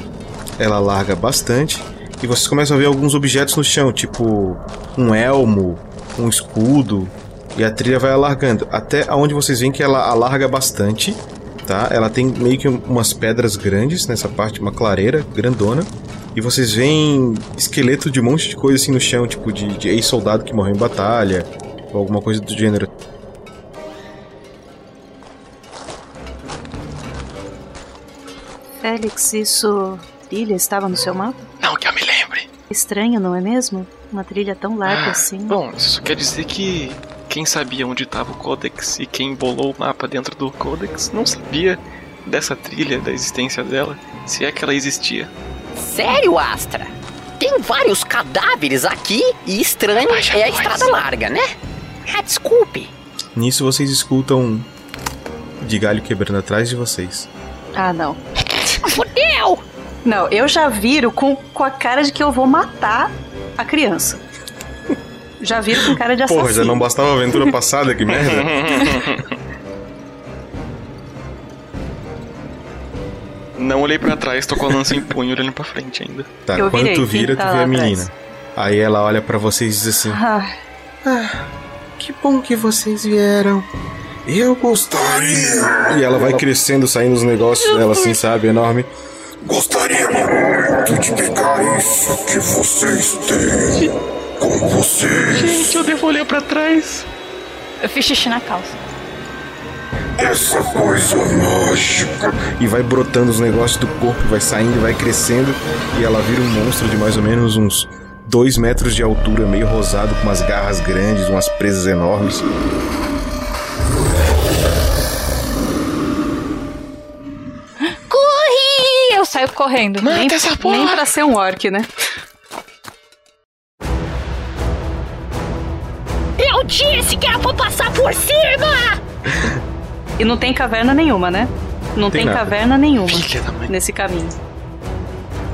Ela alarga bastante e vocês começam a ver alguns objetos no chão, tipo um elmo, um escudo, e a trilha vai alargando até aonde vocês veem que ela alarga bastante tá? Ela tem meio que umas pedras grandes nessa parte, uma clareira grandona. E vocês veem esqueleto de um monte de coisa assim no chão, tipo de, de ex-soldado que morreu em batalha, ou alguma coisa do gênero. Félix, isso. trilha estava no seu mapa? Não que eu me lembre. Estranho, não é mesmo? Uma trilha tão larga Ah, assim. Bom, isso quer dizer que quem sabia onde estava o Codex e quem bolou o mapa dentro do Codex não sabia dessa trilha, da existência dela, se é que ela existia. Sério, Astra? Tem vários cadáveres aqui e estranho é a estrada larga, né? Ah, desculpe. Nisso vocês escutam de galho quebrando atrás de vocês. Ah, não. Fudeu! Não, eu já viro com, com a cara de que eu vou matar a criança. Já viro com cara de assassino. Porra, já não bastava a aventura passada, que merda. Não olhei pra trás, tô com a lança em punho olhando pra frente ainda. Tá, Eu quando virei, tu vira, tá tu vê a menina. atrás? Aí ela olha pra vocês e diz assim: Ah, Ah, que bom que vocês vieram. Eu gostaria. E ela vai crescendo, saindo os negócios dela assim, sabe? Enorme. Gostaria muito de pegar isso que vocês têm com vocês. Gente, eu devo olhar pra trás. Eu fiz xixi na calça. Essa coisa mágica. E vai brotando os negócios do corpo, vai saindo, vai crescendo. E ela vira um monstro de mais ou menos uns 2 metros de altura, meio rosado, com umas garras grandes, umas presas enormes. Corre! Eu saio correndo. nem, nem pra ser um orc, né? E não tem caverna nenhuma, né? Não Tem tem, caverna nenhuma nesse caminho.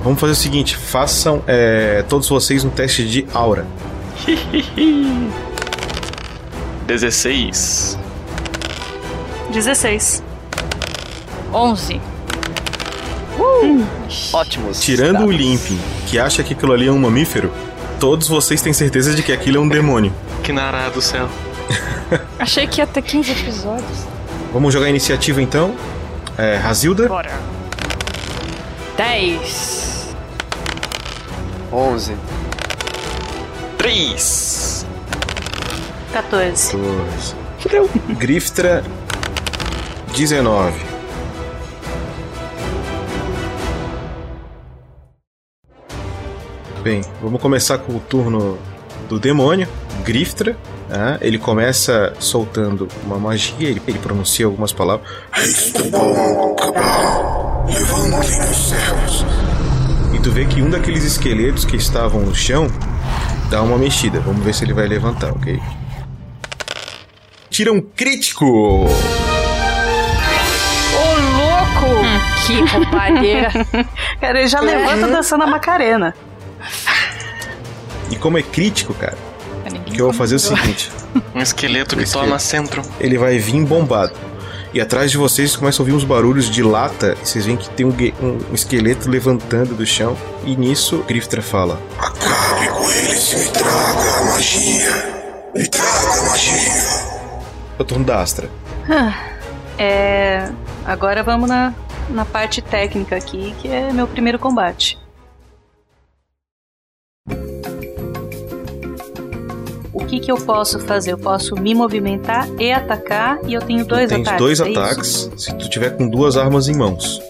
Vamos fazer o seguinte: façam é, todos vocês um teste de aura. 16. 16. 11. Ótimos. Tirando o Limping, que acha que aquilo ali é um mamífero, todos vocês têm certeza de que aquilo é um demônio. Que narado do céu. Achei que ia ter 15 episódios. Vamos jogar a iniciativa então. É, Razilda. Bora. 10. 11. 3. 14. Dois. Griftra. 19. Bem, vamos começar com o turno do demônio, Griftra. Ah, ele começa soltando uma magia, ele, ele pronuncia algumas palavras. Levando-lhe. E tu vê que um daqueles esqueletos que estavam no chão dá uma mexida. Vamos ver se ele vai levantar, ok? Tira um crítico! Ô, louco! Que roubalheira. Cara, ele já levanta dançando a Macarena. E como é crítico, cara, que eu vou fazer é o seguinte: Um esqueleto que toma centro. ele vai vir bombado. E atrás de vocês começam a ouvir uns barulhos de lata. E vocês veem que tem um, um- esqueleto levantando do chão. E nisso, Grifter fala: Acabe com eles e me traga a magia. Me traga a magia. É o turno da Astra. Ah, É. Agora vamos na, na parte técnica aqui, que é meu primeiro combate. Que, que eu posso fazer? Eu posso me movimentar e atacar, e eu tenho dois Tem ataques. dois é isso? ataques se tu tiver com duas armas em mãos.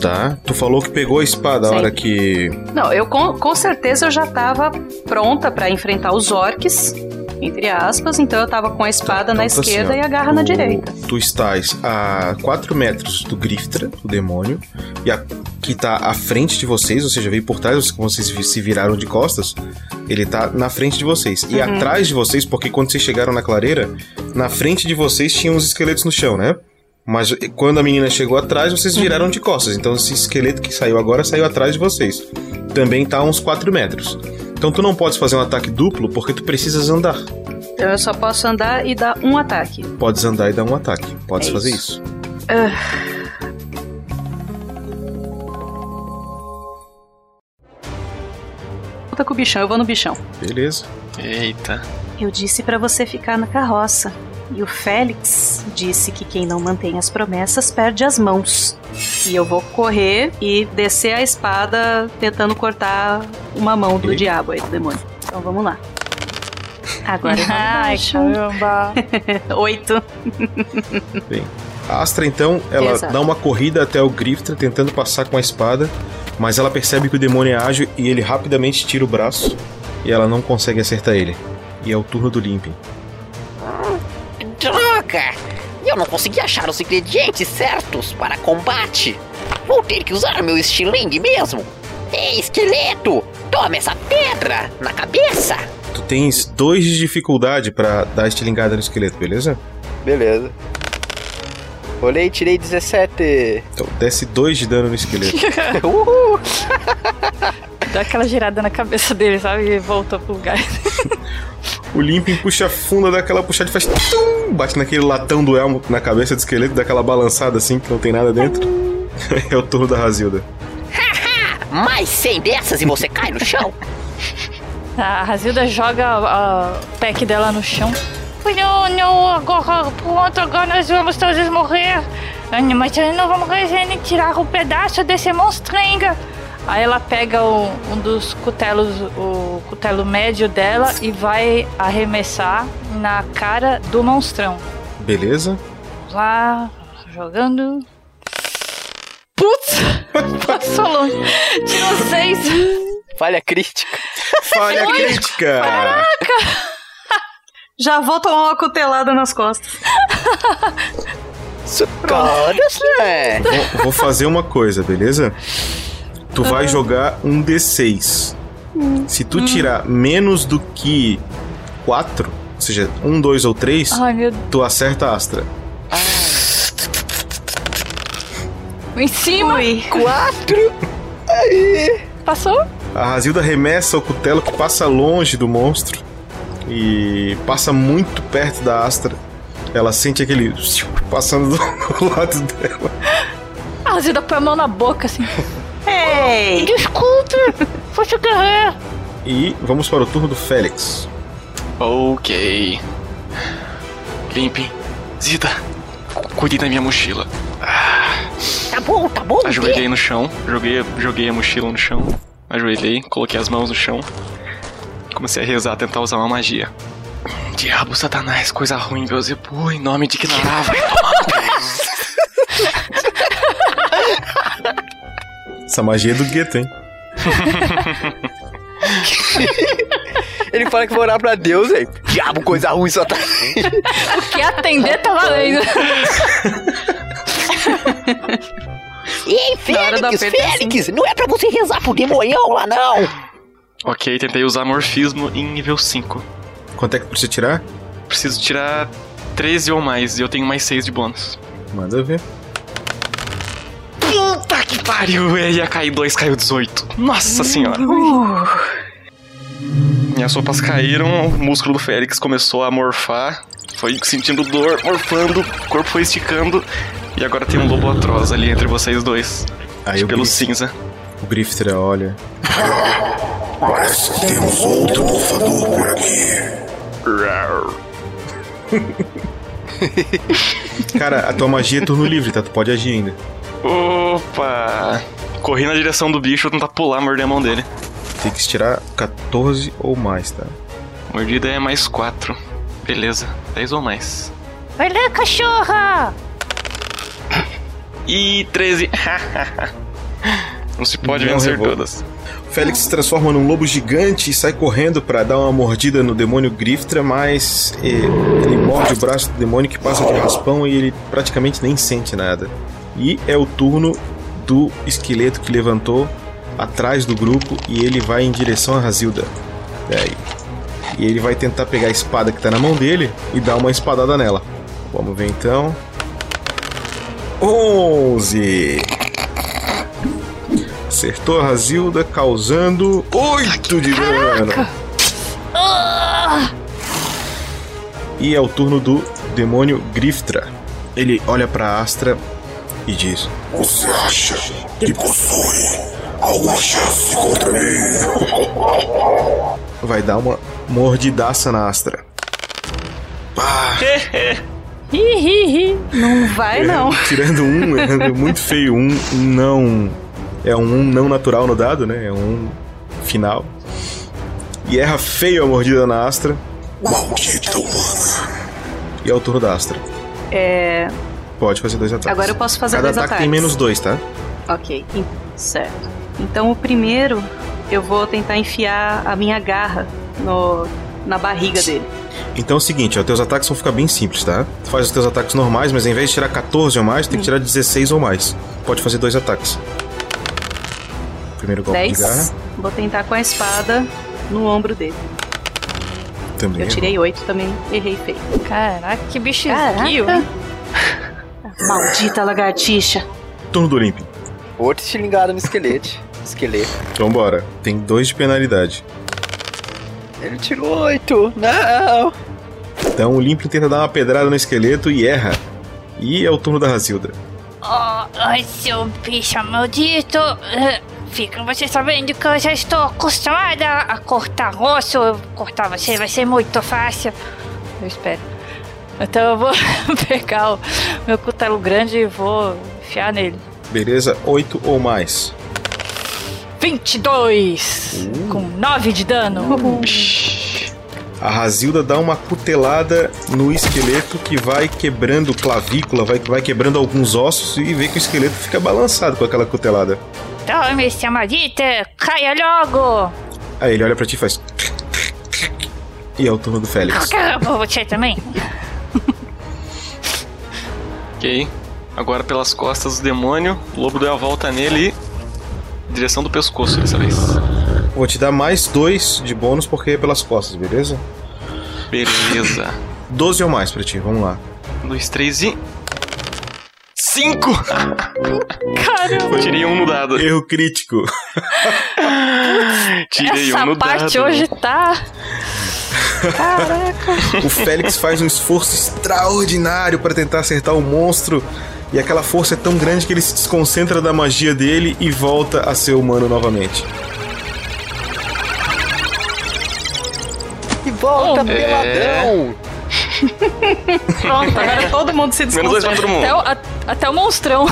Tá? Tu falou que pegou a espada a Sim. hora que. Não, eu com, com certeza eu já tava pronta pra enfrentar os orcs, entre aspas, então eu tava com a espada na Então esquerda assim, ó, e a garra na tu- direita. Tu estás a 4 metros do Griftra, o demônio, e a, que tá à frente de vocês, ou seja, veio por trás, como vocês se viraram de costas, ele tá na frente de vocês. E Uhum. atrás de vocês, porque quando vocês chegaram na clareira, na frente de vocês tinham os esqueletos no chão, né? Mas quando a menina chegou atrás, vocês viraram de costas. Então esse esqueleto que saiu agora saiu atrás de vocês. Também tá a uns 4 metros. Então tu não podes fazer um ataque duplo porque tu precisas andar. Então eu só posso andar e dar um ataque. Podes andar e dar um ataque. Podes É fazer isso. isso. Luta com o bichão, eu vou no bichão. Beleza. Eita. Eu disse pra você ficar na carroça. E o Félix disse que quem não mantém as promessas perde as mãos. E eu vou correr e descer a espada tentando cortar uma mão do Ok. diabo aí, do demônio. Então vamos lá. Agora Ai, caramba. Oito. Bem, a Astra então, ela Exato. dá uma corrida até o Grifter tentando passar com a espada, mas ela percebe que o demônio é ágil e ele rapidamente tira o braço e ela não consegue acertar ele. E é o turno do Limping. Droga! Eu não consegui achar os ingredientes certos para combate. Vou ter que usar meu estilingue mesmo. Ei, esqueleto! Toma essa pedra na cabeça! Tu tens dois de dificuldade pra dar estilingada no esqueleto, beleza? Beleza. Olhei e tirei 17. Então desce dois de dano no esqueleto. Uhul! Dá aquela girada na cabeça dele, sabe? E voltou pro lugar. o Limping puxa a funda, dá aquela puxada e faz tum, bate naquele latão do elmo na cabeça do esqueleto, dá aquela balançada assim que não tem nada dentro. é o turno da Razilda. Mais 100 dessas e você cai no chão? A Razilda joga a- o pack dela no chão. Não, não, agora pronto, agora nós vamos todos morrer. Mas não vamos nem tirar um pedaço desse monstrenga. Aí ela pega o- um dos cutelos, o cutelo médio dela e vai arremessar na cara do monstrão. Beleza? Lá, jogando. Putz! Passou longe. Tirou seis. Falha crítica. Falha Oi? crítica! Caraca! Já vou tomar uma cutelada nas costas. Todos, né? Vou, vou fazer uma coisa, beleza? Tu vai jogar um D6. Se tu tirar menos do que 4, ou seja, 1, 2 ou 3, Ai, meu tu acerta a Astra. Em cima. Quatro. Aí. Passou? A Razilda arremessa o cutelo que passa longe do monstro e passa muito perto da Astra. Ela sente aquele passando do lado dela. A Razilda põe a mão na boca assim. Ei! Desculpe! Foi te guerreiro! E vamos para o turno do Félix. Ok. Limpem. Zita, cu- cuide da minha mochila. Tá bom, tá bom. Ajoelhei no chão, joguei, joguei a mochila no chão, ajoelhei, coloquei as mãos no chão, comecei a rezar, tentar usar uma magia. Diabo, Satanás, coisa ruim, Beuzebu, em nome de Gnará, vai tomar. Essa magia é do gueto, hein? Ele fala que vai orar pra Deus, velho. Diabo, coisa ruim só tá. O que atender tá valendo. Ei, Félix, é Félix, não é pra você rezar pro demonhão lá, não. Ok, tentei usar morfismo em nível 5. Quanto é que precisa tirar? Preciso tirar 13 ou mais, e eu tenho mais 6 de bônus. Manda ver. Puta que pariu! É, ia cair 2, caiu 18. Nossa senhora! Minhas sopas caíram, o músculo do Félix começou a morfar, foi sentindo dor, morfando, o corpo foi esticando, e agora tem um lobo atroz ali entre vocês dois. Aí o pelo Grif- cinza. O Grifter olha. Parece que temos outro bufador por aqui. Cara, a tua magia é turno livre, tá? Tu pode agir ainda. Opa! Corri na direção do bicho, vou tentar pular, morder a mão dele. Tem que tirar 14 ou mais, tá? Mordida é mais 4. Beleza, 10 ou mais. Vai lá, cachorra! E 13. Não se pode Não vencer revolta. todas. O Félix se transforma num lobo gigante e sai correndo pra dar uma mordida no demônio Griftra, mas eh, ele morde o braço do demônio que passa de raspão e ele praticamente nem sente nada. E é o turno do esqueleto que levantou atrás do grupo e ele vai em direção a Razilda. Peraí. E ele vai tentar pegar a espada que tá na mão dele e dar uma espadada nela. Vamos ver então. 11. Acertou a Razilda, causando 8 de dano. Ah! E é o turno do demônio Griftra. Ele olha pra Astra e diz: Você acha que possui alguma chance contra mim? Vai dar uma mordidaça na Astra. Hi, hi, hi. Não vai, não. Tirando um, é muito feio. Um não. É um um não natural no dado, né? É um final. E erra feio a mordida na Astra. Maldita humana. E é o turno da Astra. É. Pode fazer dois ataques. Agora eu posso fazer Cada dois ataque ataques. tem menos dois, tá? Ok, certo. Então o primeiro eu vou tentar enfiar a minha garra no, na barriga dele. Então é o seguinte, ó, teus ataques vão ficar bem simples, tá? Tu faz os teus ataques normais, mas ao invés de tirar 14 ou mais, tem que tirar 16 ou mais. Pode fazer dois ataques. Primeiro golpe de garra. 10. Vou tentar com a espada no ombro dele. Também. Eu tirei 8 também, errei feio. Caraca, que bicho esguio? Maldita lagartixa. Turno do Olímpio. Outro estilingado no esqueleto. Esqueleto. Então bora. Tem dois de penalidade. Ele tirou oito. Não. Então o Olímpio tenta dar uma pedrada no esqueleto e erra. E é o turno da Razilda. Oh, ai, seu bicho maldito! Eh, Fica você sabendo que eu já estou acostumada a cortar osso. Cortar você vai ser muito fácil. Eu espero. Então eu vou pegar o meu cutelo grande e vou enfiar nele. Beleza? 8 ou mais. 22! Com 9 de dano. A Razilda dá uma cutelada no esqueleto que vai quebrando clavícula, vai, vai quebrando alguns ossos e vê que o esqueleto fica balançado com aquela cutelada. Tome, seu maldito! Caia logo! Aí ele olha pra ti e faz. E é o turno do Félix. Você também? Ok. Agora pelas costas do demônio, o lobo deu a volta nele e. Direção do pescoço dessa vez. Vou te dar mais dois de bônus porque é pelas costas, beleza? Beleza. 12 ou mais pra ti, vamos lá. Um, dois, três e. Cinco! Caramba! Tirei um no dado. Erro crítico. Tirei Essa um no parte dado. hoje tá. Caraca! O Félix faz um esforço extraordinário para tentar acertar o monstro. E aquela força é tão grande que ele se desconcentra da magia dele e volta a ser humano novamente. E volta É. peladão. Pronto, agora todo mundo se Menos dois pra todo mundo. Até o, a- até o monstrão.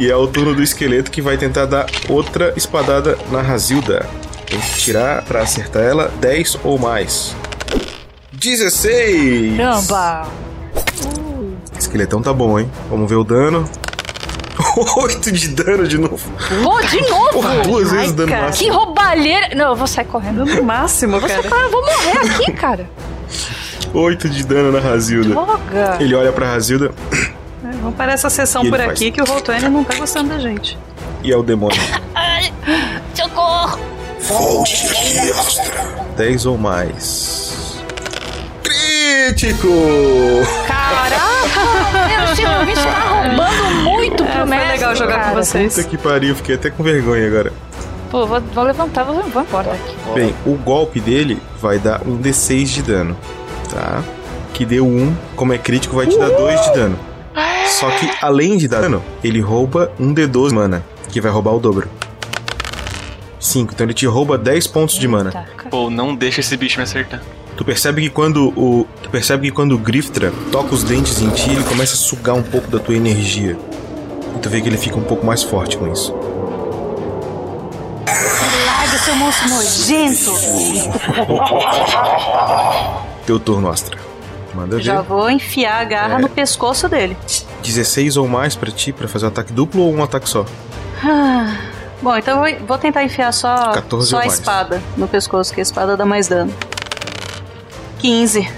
E é o turno do esqueleto que vai tentar dar outra espadada na Razilda. Tem que tirar pra acertar ela 10 ou mais. 16! Caramba! Esqueletão tá bom, hein? Vamos ver o dano. 8 de dano de novo. Pô, de novo! Porra, duas vezes dano cara, máximo. Que roubalheira! Não, eu vou sair correndo. No máximo, Vou sair cara. correndo, eu vou morrer aqui, cara. 8 de dano na Razilda. Droga. Ele olha pra Razilda É, vamos parar essa sessão por faz. aqui que o Roll20 não tá gostando da gente. e é o demônio. Ai, socorro! Volte aqui, Astra. 10 ou mais. Crítico! Caraca! Meu, esse ouvinte tá roubando muito pro É, foi mestre, legal jogar com cara. vocês. Puta que pariu, fiquei até com vergonha agora. Pô, vou, vou levantar, vou, vou embora daqui. Bem, o golpe dele vai dar um D6 de dano, tá? Que deu 1, como é crítico, vai te dar 2 de dano. Só que além de dar dano, ele rouba um D12 mana, que vai roubar o dobro. 5, então ele te rouba 10 pontos de mana. Pô, não deixa esse bicho me acertar. Tu percebe que quando o. Tu percebe que quando o Griftra toca os dentes em ti, ele começa a sugar um pouco da tua energia. E tu vê que ele fica um pouco mais forte com isso. Larga seu monstro nojento. Teu turno, Astra. Manda ver. Já vou enfiar a garra É. no pescoço dele. 16 ou mais pra ti pra fazer um ataque duplo ou um ataque só? Ah, Bom, então eu vou, tentar enfiar só, 14 só a espada no pescoço, que a espada dá mais dano. 15.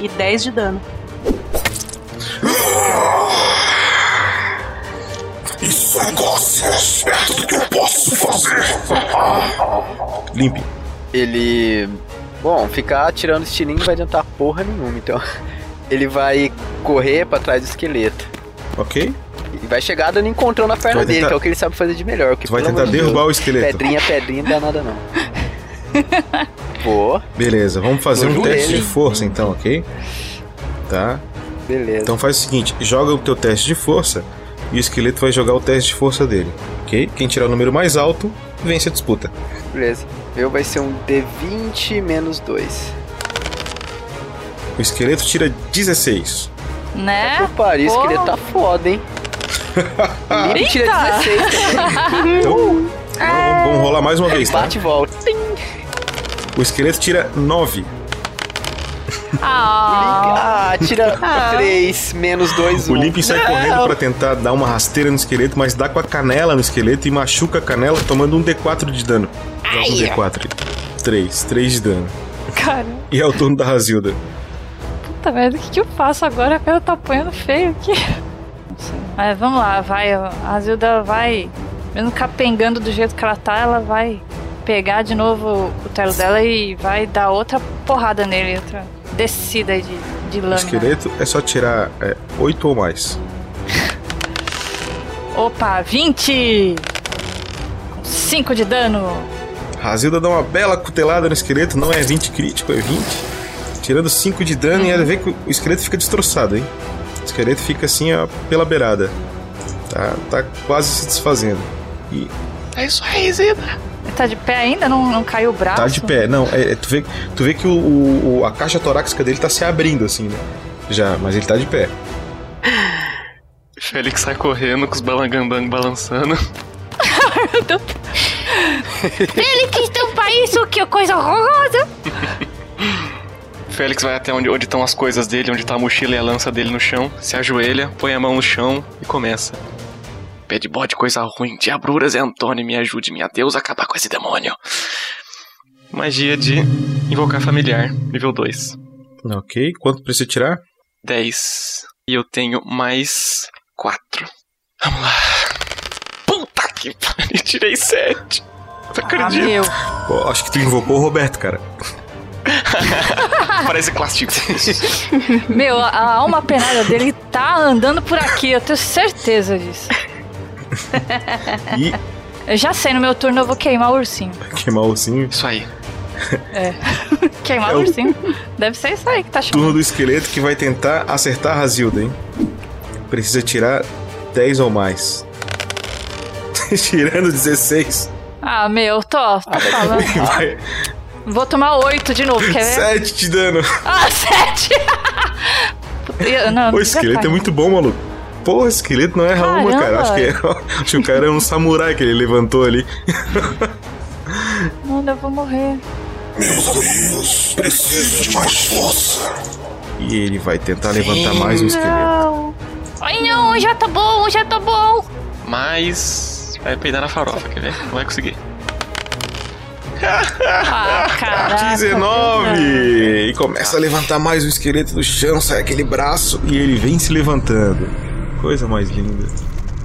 E 10 de dano. Isso é mais perto do que eu posso fazer. Limpe. Ele. Bom, ficar atirando estilingue não vai adiantar porra nenhuma, então. Ele vai correr pra trás do esqueleto. Ok? E vai chegar dando encontrão na perna vai dele, tentar- que é o que ele sabe fazer de melhor. Que, Tu vai tentar derrubar Deus, o esqueleto. Pedrinha, pedrinha, não dá nada não. Pô, Beleza, vamos fazer um teste joelho. de força então, ok? Tá? beleza. Então faz o seguinte: joga o teu teste de força e o esqueleto vai jogar o teste de força dele, ok? Quem tirar o número mais alto vence a disputa. Beleza. Meu vai ser um D20 menos 2. O esqueleto tira 16. Né? Pô, pariu, Porra. esqueleto tá foda, hein? Ele tira Eita! 16 também. Então, vamos, vamos rolar mais uma vez, tá? Bate e volta. O esqueleto tira 9. Ah, Ah, tira 3 menos 2, 1. O Limp sai correndo pra tentar dar uma rasteira no esqueleto, mas dá com a canela no esqueleto e machuca a canela, tomando um D4 de dano. Joga um D4. 3, 3 de dano. cara. E é o turno da Razilda. Puta merda, o que, que eu faço agora? A cara tá apanhando feio aqui. Não sei. Mas vamos lá, vai. A Zilda vai. Mesmo capengando do jeito que ela tá, ela vai pegar de novo o cutelo dela e vai dar outra porrada nele, outra descida aí de, de O lâmina. esqueleto é só tirar 8 ou mais. Opa, 20! 5 de dano. Razilda dá uma bela cutelada no esqueleto, não é 20 crítico, é 20. Tirando 5 de dano e ela vê que o esqueleto fica destroçado, hein? O esqueleto fica assim, ó, pela beirada. Tá, tá quase se desfazendo. E É isso aí, Zida. Ele tá de pé ainda? Não, não caiu o braço? tá de pé. Não, é, é, tu, vê, tu vê que o, o- a caixa torácica dele tá se abrindo, assim, né? Já, mas ele tá de pé. Félix sai correndo com os balangandang balançando. Ele quis tampar isso, que coisa horrorosa! Félix vai até onde onde estão as coisas dele, onde tá a mochila e a lança dele no chão, se ajoelha, põe a mão no chão e começa. Pede bode, coisa ruim, diabruras e Antônio, me ajude, minha Deus, a acabar com esse demônio. Magia de invocar familiar, nível 2. Ok, quanto precisa tirar? 10. E eu tenho mais 4. Vamos lá. Puta que pariu, tirei 7. Não Ah, acredito. meu. Pô, acho que tu invocou o Roberto, cara. Parece clássico. Meu, a, a alma penada dele tá andando por aqui, eu tenho certeza disso. E Eu já sei, no meu turno eu vou queimar o ursinho. queimar o ursinho. Isso aí. É. queimar É o ursinho. Deve ser isso aí que tá chamando. Turno do esqueleto que vai tentar acertar a Razilda, hein? Precisa tirar 10 ou mais. Tirando 16. Ah, meu, tô, tô falando. Vai. Vou tomar oito de novo, quer ver? 7 de dano. Ah, sete! Puta, eu- não, O esqueleto é muito bom, maluco. Pô, o esqueleto não erra uma, cara. Acho que, é, acho que o cara é um samurai que ele levantou ali. Mano, eu vou morrer. Meus amigos, preciso de mais força. E ele vai tentar levantar mais um esqueleto. Não! Ai, não, já tá bom, já tá bom. Mas. Vai peidar na farofa, quer ver? Não vai conseguir. Ah, caraca. 19! E começa a levantar mais o esqueleto do chão, sai aquele braço e ele vem se levantando. Coisa mais linda.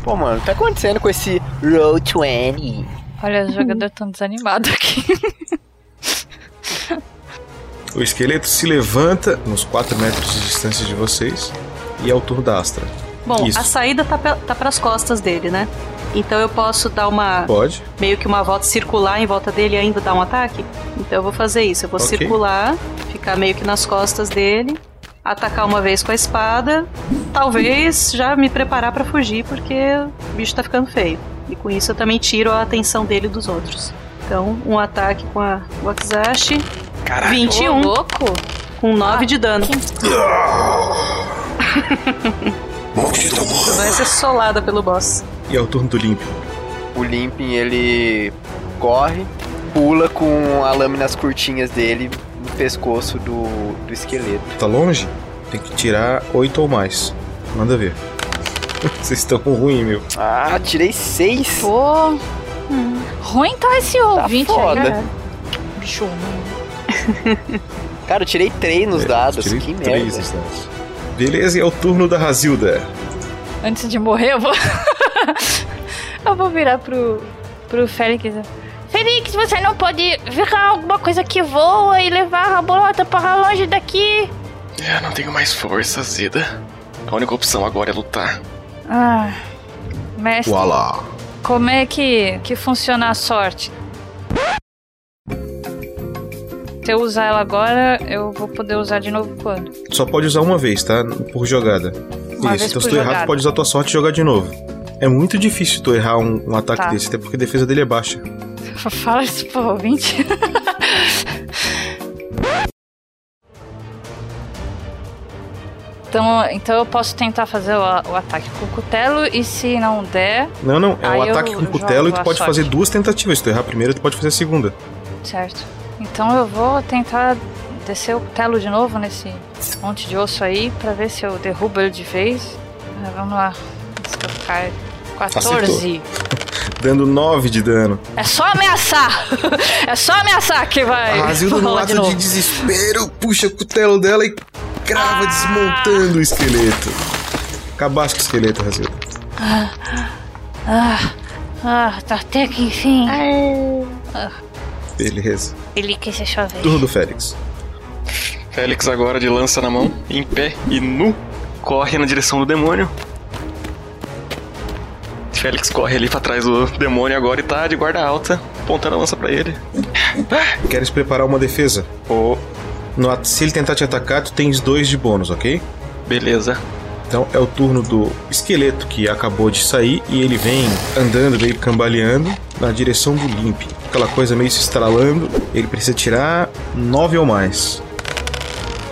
Pô, mano, o que tá acontecendo com esse Roll 20? Olha, os jogadores tão desanimados aqui. O esqueleto se levanta uns 4 metros de distância de vocês e é o turno da Astra. Bom, Isso. a saída tá, tá pras costas dele, né? Então eu posso dar uma. Pode. Meio que uma volta circular em volta dele e ainda dar um ataque? Então eu vou fazer isso. Eu vou Ok. circular, ficar meio que nas costas dele, atacar uma vez com a espada, talvez já me preparar pra fugir, porque o bicho tá ficando feio. E com isso eu também tiro a atenção dele dos outros. Então, um ataque com a Wakizashi. Caraca. 21. Ô, louco. Com 9 de dano. Vai ser solada pelo boss. E é o turno do Limp. O Limpin, ele corre, pula com a lâmina nas curtinhas dele no pescoço do, do esqueleto. Tá longe? Tem que tirar 8 ou mais. Manda ver. Vocês estão ruim, meu. Ah, tirei 6. Pô. hum, Ruim tá esse ouvinte foda. aí, cara. Bicho ruim. Cara, eu tirei 3 nos dados. Tirei que três merda. nos dados. Beleza, e é o turno da Razilda. Antes de morrer, eu vou. eu vou virar pro, pro Félix. Félix, você não pode virar alguma coisa que voa e levar a bolota para longe daqui? É, não tenho mais força, Zeda. A única opção agora é lutar. Ah. Mestre, Uala. como é que, que funciona a sorte? Se eu usar ela agora, eu vou poder usar de novo quando? Só pode usar uma vez, tá? Por jogada. Uma Isso, vez então por se tu errar, jogada. tu pode usar tua sorte e jogar de novo. É muito difícil tu errar um, um ataque Tá. desse, até porque a defesa dele é baixa. Fala isso pro ouvinte. então, então eu posso tentar fazer o, o ataque com o cutelo e se não der, Não, não, é Aí ataque eu com cutelo e tu pode sorte. fazer duas tentativas. Se tu errar a primeira, tu pode fazer a segunda. certo. Então eu vou tentar descer o cutelo de novo nesse monte de osso aí pra ver se eu derrubo ele de vez. Ah, vamos lá. Se eu cair. 14. Dando 9 de dano. É só ameaçar! é só ameaçar que vai. A Razilda, no ato de de, desespero, puxa o cutelo dela e crava desmontando o esqueleto. Acabaste com o esqueleto, Razilda. Ah, ah, ah, tá até que enfim. Ah, Beleza. ele quis se chover. Turno do Félix. Félix agora de lança na mão, em pé e nu, corre na direção do demônio. Félix corre ali pra trás do demônio agora e tá de guarda alta, apontando a lança pra ele. Queres preparar uma defesa? Oh. No se ele tentar te atacar, tu tens dois de bônus, ok? Beleza. Então é o turno do esqueleto que acabou de sair e ele vem andando, meio cambaleando na direção do Limp. Aquela coisa meio se estralando. Ele precisa tirar 9 ou mais.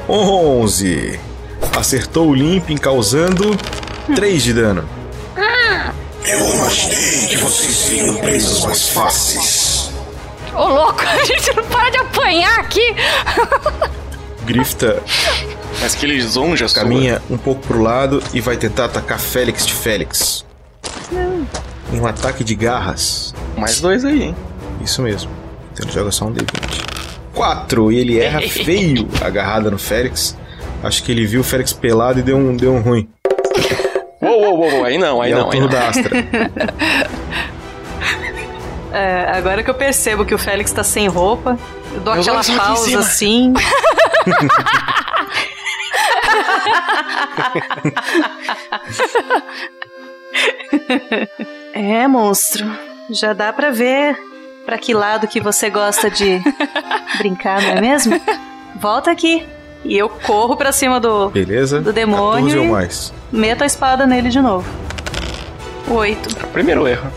11. Acertou o Limp, causando 3 de dano. Eu imaginei que vocês seriam presas mais fáceis. Ô louco, a gente não para de apanhar aqui! Grifta Mas que ele zonja caminha um pouco pro lado e vai tentar atacar Félix de Félix. Em um ataque de garras. Mais dois aí, hein? Isso mesmo. Então ele joga só um D20. 4 e ele erra feio agarrada no Félix. Acho que ele viu o Félix pelado e deu um, deu um ruim. Uou, uou, aí não, aí E é não, aí não. da Astra. É, agora que eu percebo que o Félix tá sem roupa, eu dou Meus aquela pausa assim. é, monstro. Já dá pra ver pra que lado que você gosta de brincar, não é mesmo? Volta aqui. E eu corro pra cima do, Beleza? do demônio 14 ou e mais. meto a espada nele de novo. Oito. Primeiro erro.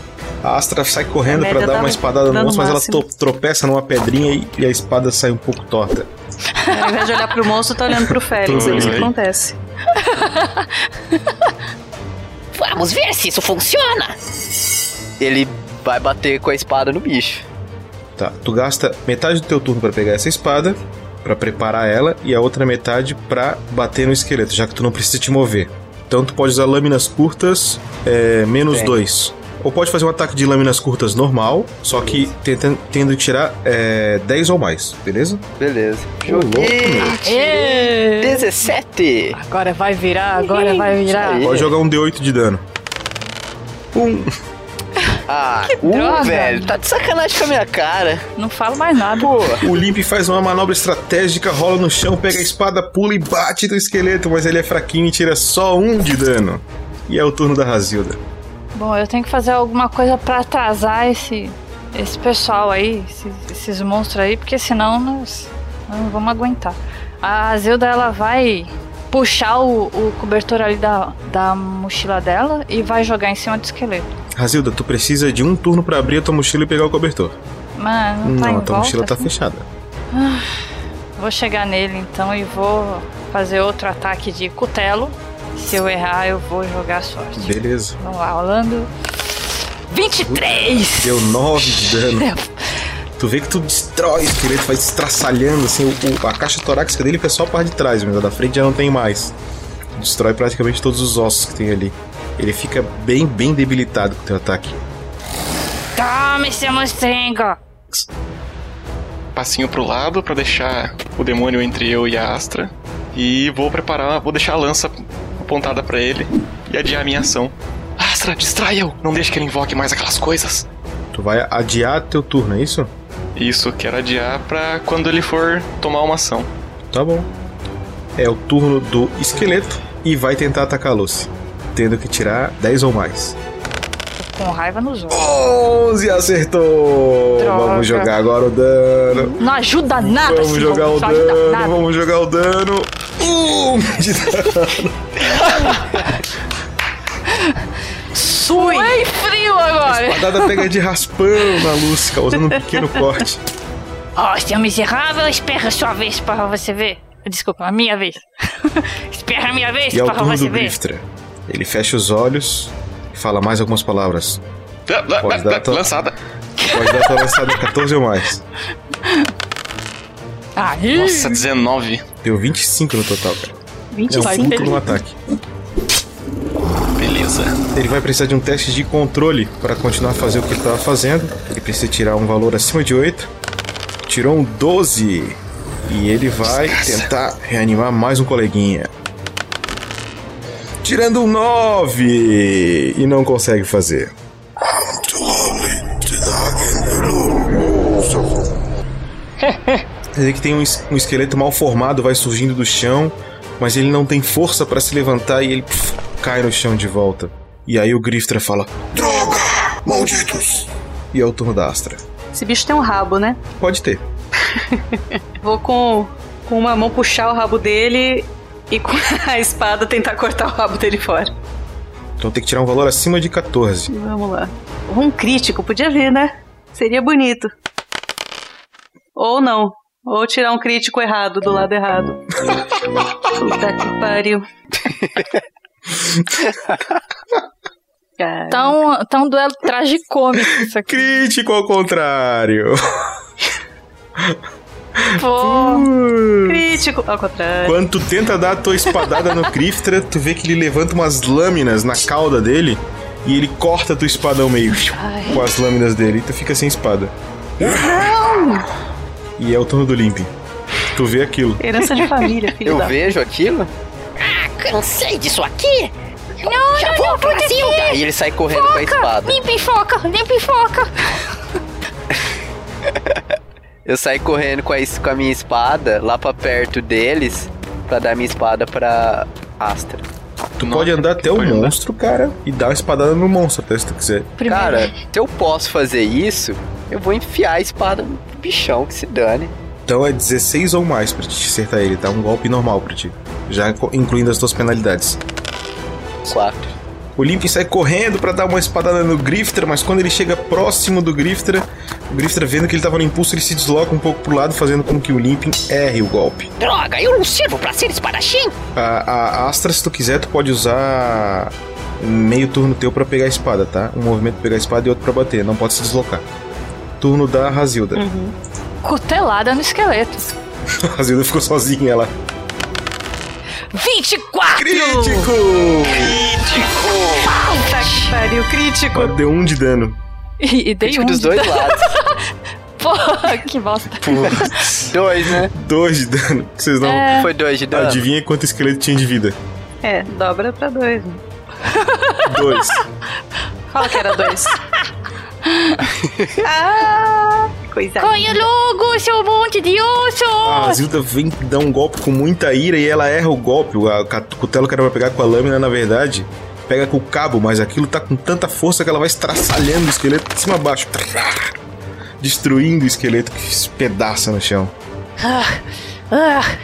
A Astra sai correndo A pra média dar dá uma espadada no monstro, mas ela máximo. tropeça numa pedrinha e, e a espada sai um pouco torta. Ao invés de olhar pro monstro, tá olhando pro Félix. É isso que acontece. Vamos ver se isso funciona. Ele vai bater com a espada no bicho. Tá, tu gasta metade do teu turno pra pegar essa espada, pra preparar ela, e a outra metade pra bater no esqueleto, já que tu não precisa te mover. Então tu pode usar lâminas curtas, é, menos Bem. 2. Ou pode fazer um ataque de lâminas curtas normal, só que tentando, tendo que tirar é, 10 ou mais, beleza? Beleza. Ê! 17. Agora vai virar, agora vai virar. Pode jogar um D8 de dano. Um. Ah, Que um, droga. velho. Tá de sacanagem com a minha cara. Não falo mais nada. Pô. O Limp faz uma manobra estratégica, rola no chão, pega a espada, pula e bate no esqueleto, mas ele é fraquinho e tira só um de dano. E é o turno da Razilda. Bom, eu tenho que fazer alguma coisa pra atrasar esse, esse pessoal aí, esses, esses monstros aí, porque senão nós não vamos aguentar. A Zilda, ela vai puxar o, o cobertor ali da, da mochila dela e vai jogar em cima do esqueleto. Razilda, tu precisa de um turno pra abrir a tua mochila e pegar o cobertor. Mas não tá Não, a tua volta, mochila tá assim? fechada. Ah, vou chegar nele então e vou fazer outro ataque de cutelo. Se eu errar, eu vou jogar sorte. Beleza. Vamos lá, rolando. 23! Deu 9 de dano. Tu vê que tu destrói o esqueleto, vai estraçalhando assim. O, o- a caixa torácica dele foi só a parte de trás, mas a da frente já não tem mais. Destrói praticamente todos os ossos que tem ali. Ele fica bem, bem debilitado com o teu ataque. Tome, seu monstrengo! Passinho pro lado pra deixar o demônio entre eu e a Astra. E vou preparar, vou deixar a lança apontada pra ele e adiar a minha ação. Astra, distraia-o! Não deixe que ele invoque mais aquelas coisas. Tu vai adiar teu turno, é isso? Isso, quero adiar pra quando ele for tomar uma ação. Tá bom. É o turno do esqueleto e vai tentar atacar a Lucy. Tendo que tirar 10 ou mais. Tô com raiva nos olhos. 11 acertou! Droga. Vamos jogar agora o dano. Não ajuda nada, Vamos esse jogar o jogo, não ajuda dano, nada. vamos jogar o dano. Um de dano. Suei frio agora! Espadada pega de raspão na Lucy, causando um pequeno corte. Ó, seu miserável, espera a sua vez para você ver. Desculpa, a minha vez. espera a minha vez E é o para você ver. Griftra. Ele fecha os olhos e fala mais algumas palavras. Pode dar tua, Lançada. pode dar tua lançada 14 ou mais. Aí! Nossa, 19. Deu 25 no total, cara. É um 25? puto no ataque. Beleza. Ele vai precisar de um teste de controle para continuar a fazer o que ele estava fazendo. Ele precisa tirar um valor acima de 8. Tirou um 12. E ele vai tentar reanimar mais um coleguinha. Tirando um 9. E não consegue fazer. Quer dizer que tem um, es- um esqueleto mal formado, vai surgindo do chão, mas ele não tem força para se levantar e ele pff, cai no chão de volta. E aí o Griftra fala: Droga! Malditos! E é o turno da Astra. Esse bicho tem um rabo, né? Pode ter. Vou com, com uma mão puxar o rabo dele e com a espada tentar cortar o rabo dele fora. Então tem que tirar um valor acima de 14. Vamos lá. Um crítico, podia ver, né? Seria bonito. Ou não. Ou tirar um crítico errado do lado errado. Puta que pariu. Tá um, tá um duelo tragicômico isso aqui. Crítico ao contrário. Pô. Crítico, ao contrário. Quando tu tenta dar a tua espadada no Griftra, tu vê que ele levanta umas lâminas na cauda dele e ele corta tua espada ao meio Ai. com as lâminas dele e tu fica sem espada. E é o turno do Limp. Tu vê aquilo. Herança de família, filho Eu da... vejo aquilo. Ah, cansei disso aqui. Não, Já não, vou não, pra. Aí ele sai correndo com a espada. Limpa e foca, limpa e foca. Eu saio correndo com a, com a minha espada lá pra perto deles pra dar minha espada pra Astra. Tu pode andar até o monstro, cara, e dar uma espadada no monstro até se tu quiser. Cara, se eu posso fazer isso, eu vou enfiar a espada no bichão que se dane. Então é 16 ou mais pra te acertar ele, tá? Um golpe normal pra ti. Já incluindo as tuas penalidades. 4. O Limp sai correndo pra dar uma espadada no Grifter, mas quando ele chega próximo do Grifter, o Grifter vendo que ele tava no impulso, ele se desloca um pouco pro lado, fazendo com que o Limp erre o golpe. Droga, eu não sirvo pra ser espadachim. A, a Astra, se tu quiser, tu pode usar meio turno teu pra pegar a espada, tá? Um movimento pra pegar a espada e outro pra bater, não pode se deslocar. Turno da Razilda. Cutelada no esqueleto. A Razilda ficou sozinha lá. 24! Crítico! Puta que pariu, crítico. Deu um de dano. E, e dei Crítico um dos de dois dano. lados. Porra, que bosta. dois, né? Dois de dano. Vocês não. É. Foi dois de dano. Adivinha quanto esqueleto tinha de vida? É, dobra pra dois. né? Dois. Fala que era dois. ah, coisa Corre logo, seu monte de osso! A Zilda vem dar um golpe com muita ira e ela erra o golpe. O cutelo que era pra pegar com a lâmina, na verdade, pega com o cabo, mas aquilo tá com tanta força que ela vai estraçalhando o esqueleto de cima a baixo. Destruindo o esqueleto que espedaça no chão. Ah, ah,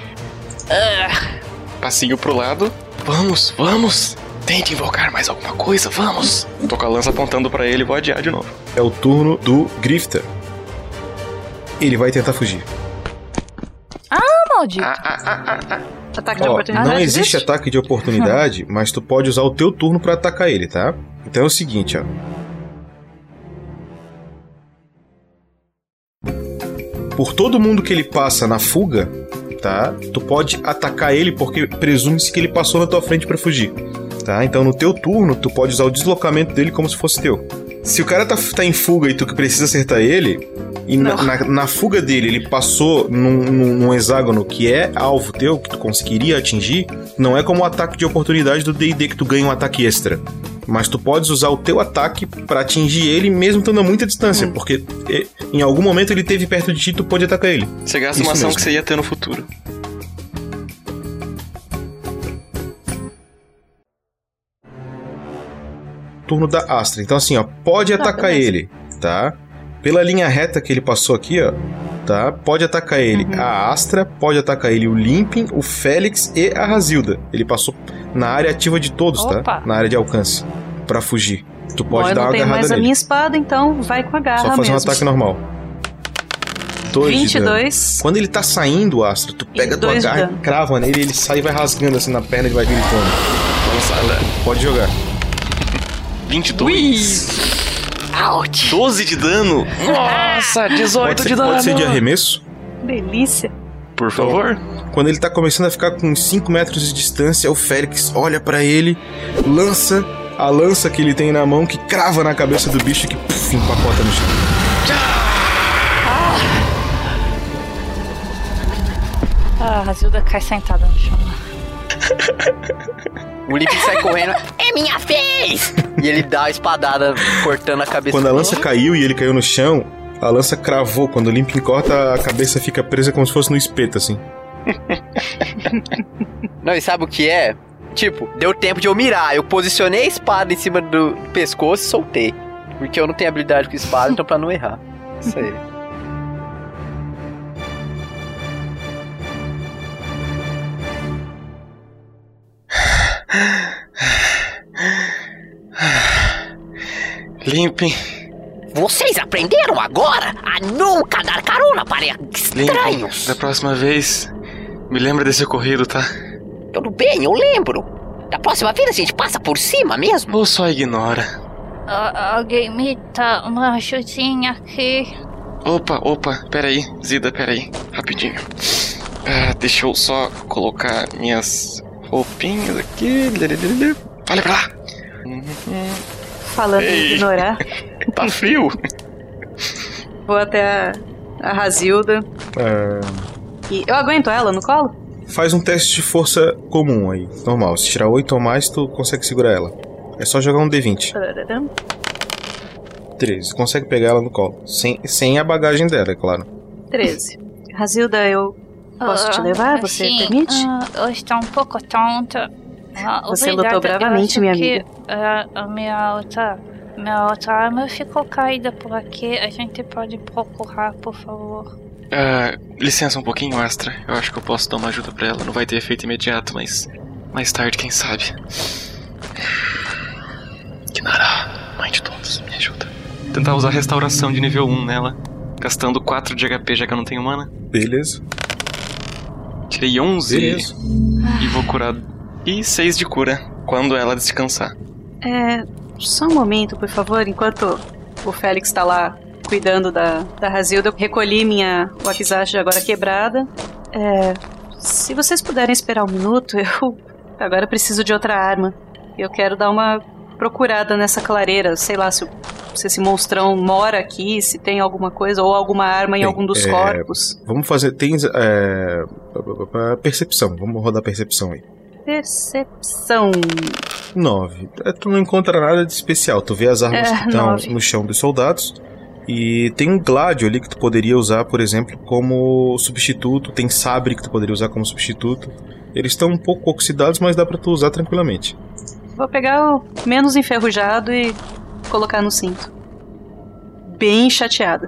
ah. Passinho pro lado. Vamos, vamos. Tente invocar mais alguma coisa, vamos. Tô com a lança apontando pra ele e vou adiar de novo. É o turno do Grifter. Ele vai tentar fugir. Ah, maldito. Ataque de Ó, oportunidade. não existe ataque de oportunidade, mas tu pode usar o teu turno pra atacar ele, tá? Então é o seguinte, ó. Por todo mundo que ele passa na fuga, tá? Tu pode atacar ele porque presume-se que ele passou na tua frente pra fugir, tá? Então no teu turno tu pode usar o deslocamento dele como se fosse teu. Se o cara tá, tá em fuga e tu que precisa acertar ele, e na, na- na fuga dele ele passou num, num- num hexágono que é alvo teu, que tu conseguiria atingir, não é como o ataque de oportunidade do D&D que tu ganha um ataque extra. Mas tu podes usar o teu ataque pra atingir ele mesmo estando a muita distância, porque eh, em algum momento ele teve perto de ti, tu pode atacar ele. Você gasta uma Isso ação mesmo. que você ia ter no futuro. Turno da Astra. Então, assim, ó, pode atacar ele, tá? Pela linha reta que ele passou aqui, ó, tá? Pode atacar ele a Astra, pode atacar ele o Limpin, o Félix e a Razilda. Ele passou na área ativa de todos, Opa. tá? Na área de alcance, Pra fugir. Tu Bom, pode eu dar não uma tenho agarrada mais a nele. minha espada, então vai com a garra Só fazer um mesmo. ataque normal. Dois de dano. 22. Quando ele tá saindo, Astra, tu pega tua garra e crava nele e ele sai e vai rasgando assim na perna e vai gritando. Lançada. Pode jogar. 22. Ouch. 12 de dano. Nossa, 18 Pode ser, de dano. pode ser de arremesso? Delícia. Por favor. Quando ele tá começando a ficar com uns 5 metros de distância, o Félix olha pra ele, lança a lança que ele tem na mão, que crava na cabeça do bicho que puf, empacota no chão. Ah, a Razilda cai sentada no chão. O Limping sai correndo É minha vez! e ele dá a espadada cortando a cabeça Quando a lança caiu e ele caiu no chão, a lança cravou. Quando o Limpin corta, a cabeça fica presa como se fosse no espeto, assim. Não, e sabe o que é? Tipo, deu tempo de eu mirar. Eu posicionei a espada em cima do pescoço e soltei. Porque eu não tenho habilidade com espada, então pra não errar. Isso aí. Limpem. Vocês aprenderam agora a nunca dar carona para Limpem. estranhos. Da próxima vez, me lembra desse ocorrido, tá? Tudo bem, eu lembro. Da próxima vez a gente passa por cima mesmo. Ou só ignora. Ah, alguém me dá uma ajudinha aqui. Opa, opa, peraí, Zida, peraí, rapidinho. Ah, deixa eu só colocar minhas roupinhas aqui. Olha pra lá! Falando em Ei. ignorar, Tá frio? vou até a, a Razilda. É, E eu aguento ela no colo? Faz um teste de força comum aí, normal. Se tirar 8 ou mais, tu consegue segurar ela. É só jogar um D20. Tararam. 13. Consegue pegar ela no colo. Sem, sem a bagagem dela, é claro. 13. Razilda, eu posso te Ah, levar? Você sim, permite? ah, eu estou um pouco tonta. Ah, Você obrigada. lutou bravamente, minha que, amiga. ah, a minha outra, minha outra arma ficou caída por aqui. A gente pode procurar, por favor. Ah, licença um pouquinho, Astra. Eu acho que eu posso dar uma ajuda pra ela. Não vai ter efeito imediato, mas mais tarde, quem sabe. Kinara, mãe de todos, me ajuda. Tentar usar restauração de nível 1 nela, gastando 4 de HP já que eu não tenho mana. Beleza. Tirei 11 Beleza. e vou curar. E 6 de cura quando ela descansar. É, só um momento, por favor, enquanto o Félix tá lá cuidando da, da Razilda, eu recolhi minha Wakizashi agora quebrada. É, se vocês puderem esperar um minuto, eu agora preciso de outra arma. Eu quero dar uma procurada nessa clareira, sei lá se, se esse monstrão mora aqui, se tem alguma coisa ou alguma arma em Tem, algum dos é, corpos. Vamos fazer. Tem. É, percepção. Vamos rodar percepção aí. Percepção. 9. Tu não encontra nada de especial. Tu vê as armas É, que estão nove. no chão dos soldados. E tem um gládio ali que tu poderia usar, por exemplo, como substituto. Tem sabre que tu poderia usar como substituto. Eles estão um pouco oxidados, mas dá pra tu usar tranquilamente. Vou pegar o menos enferrujado e colocar no cinto. Bem chateada.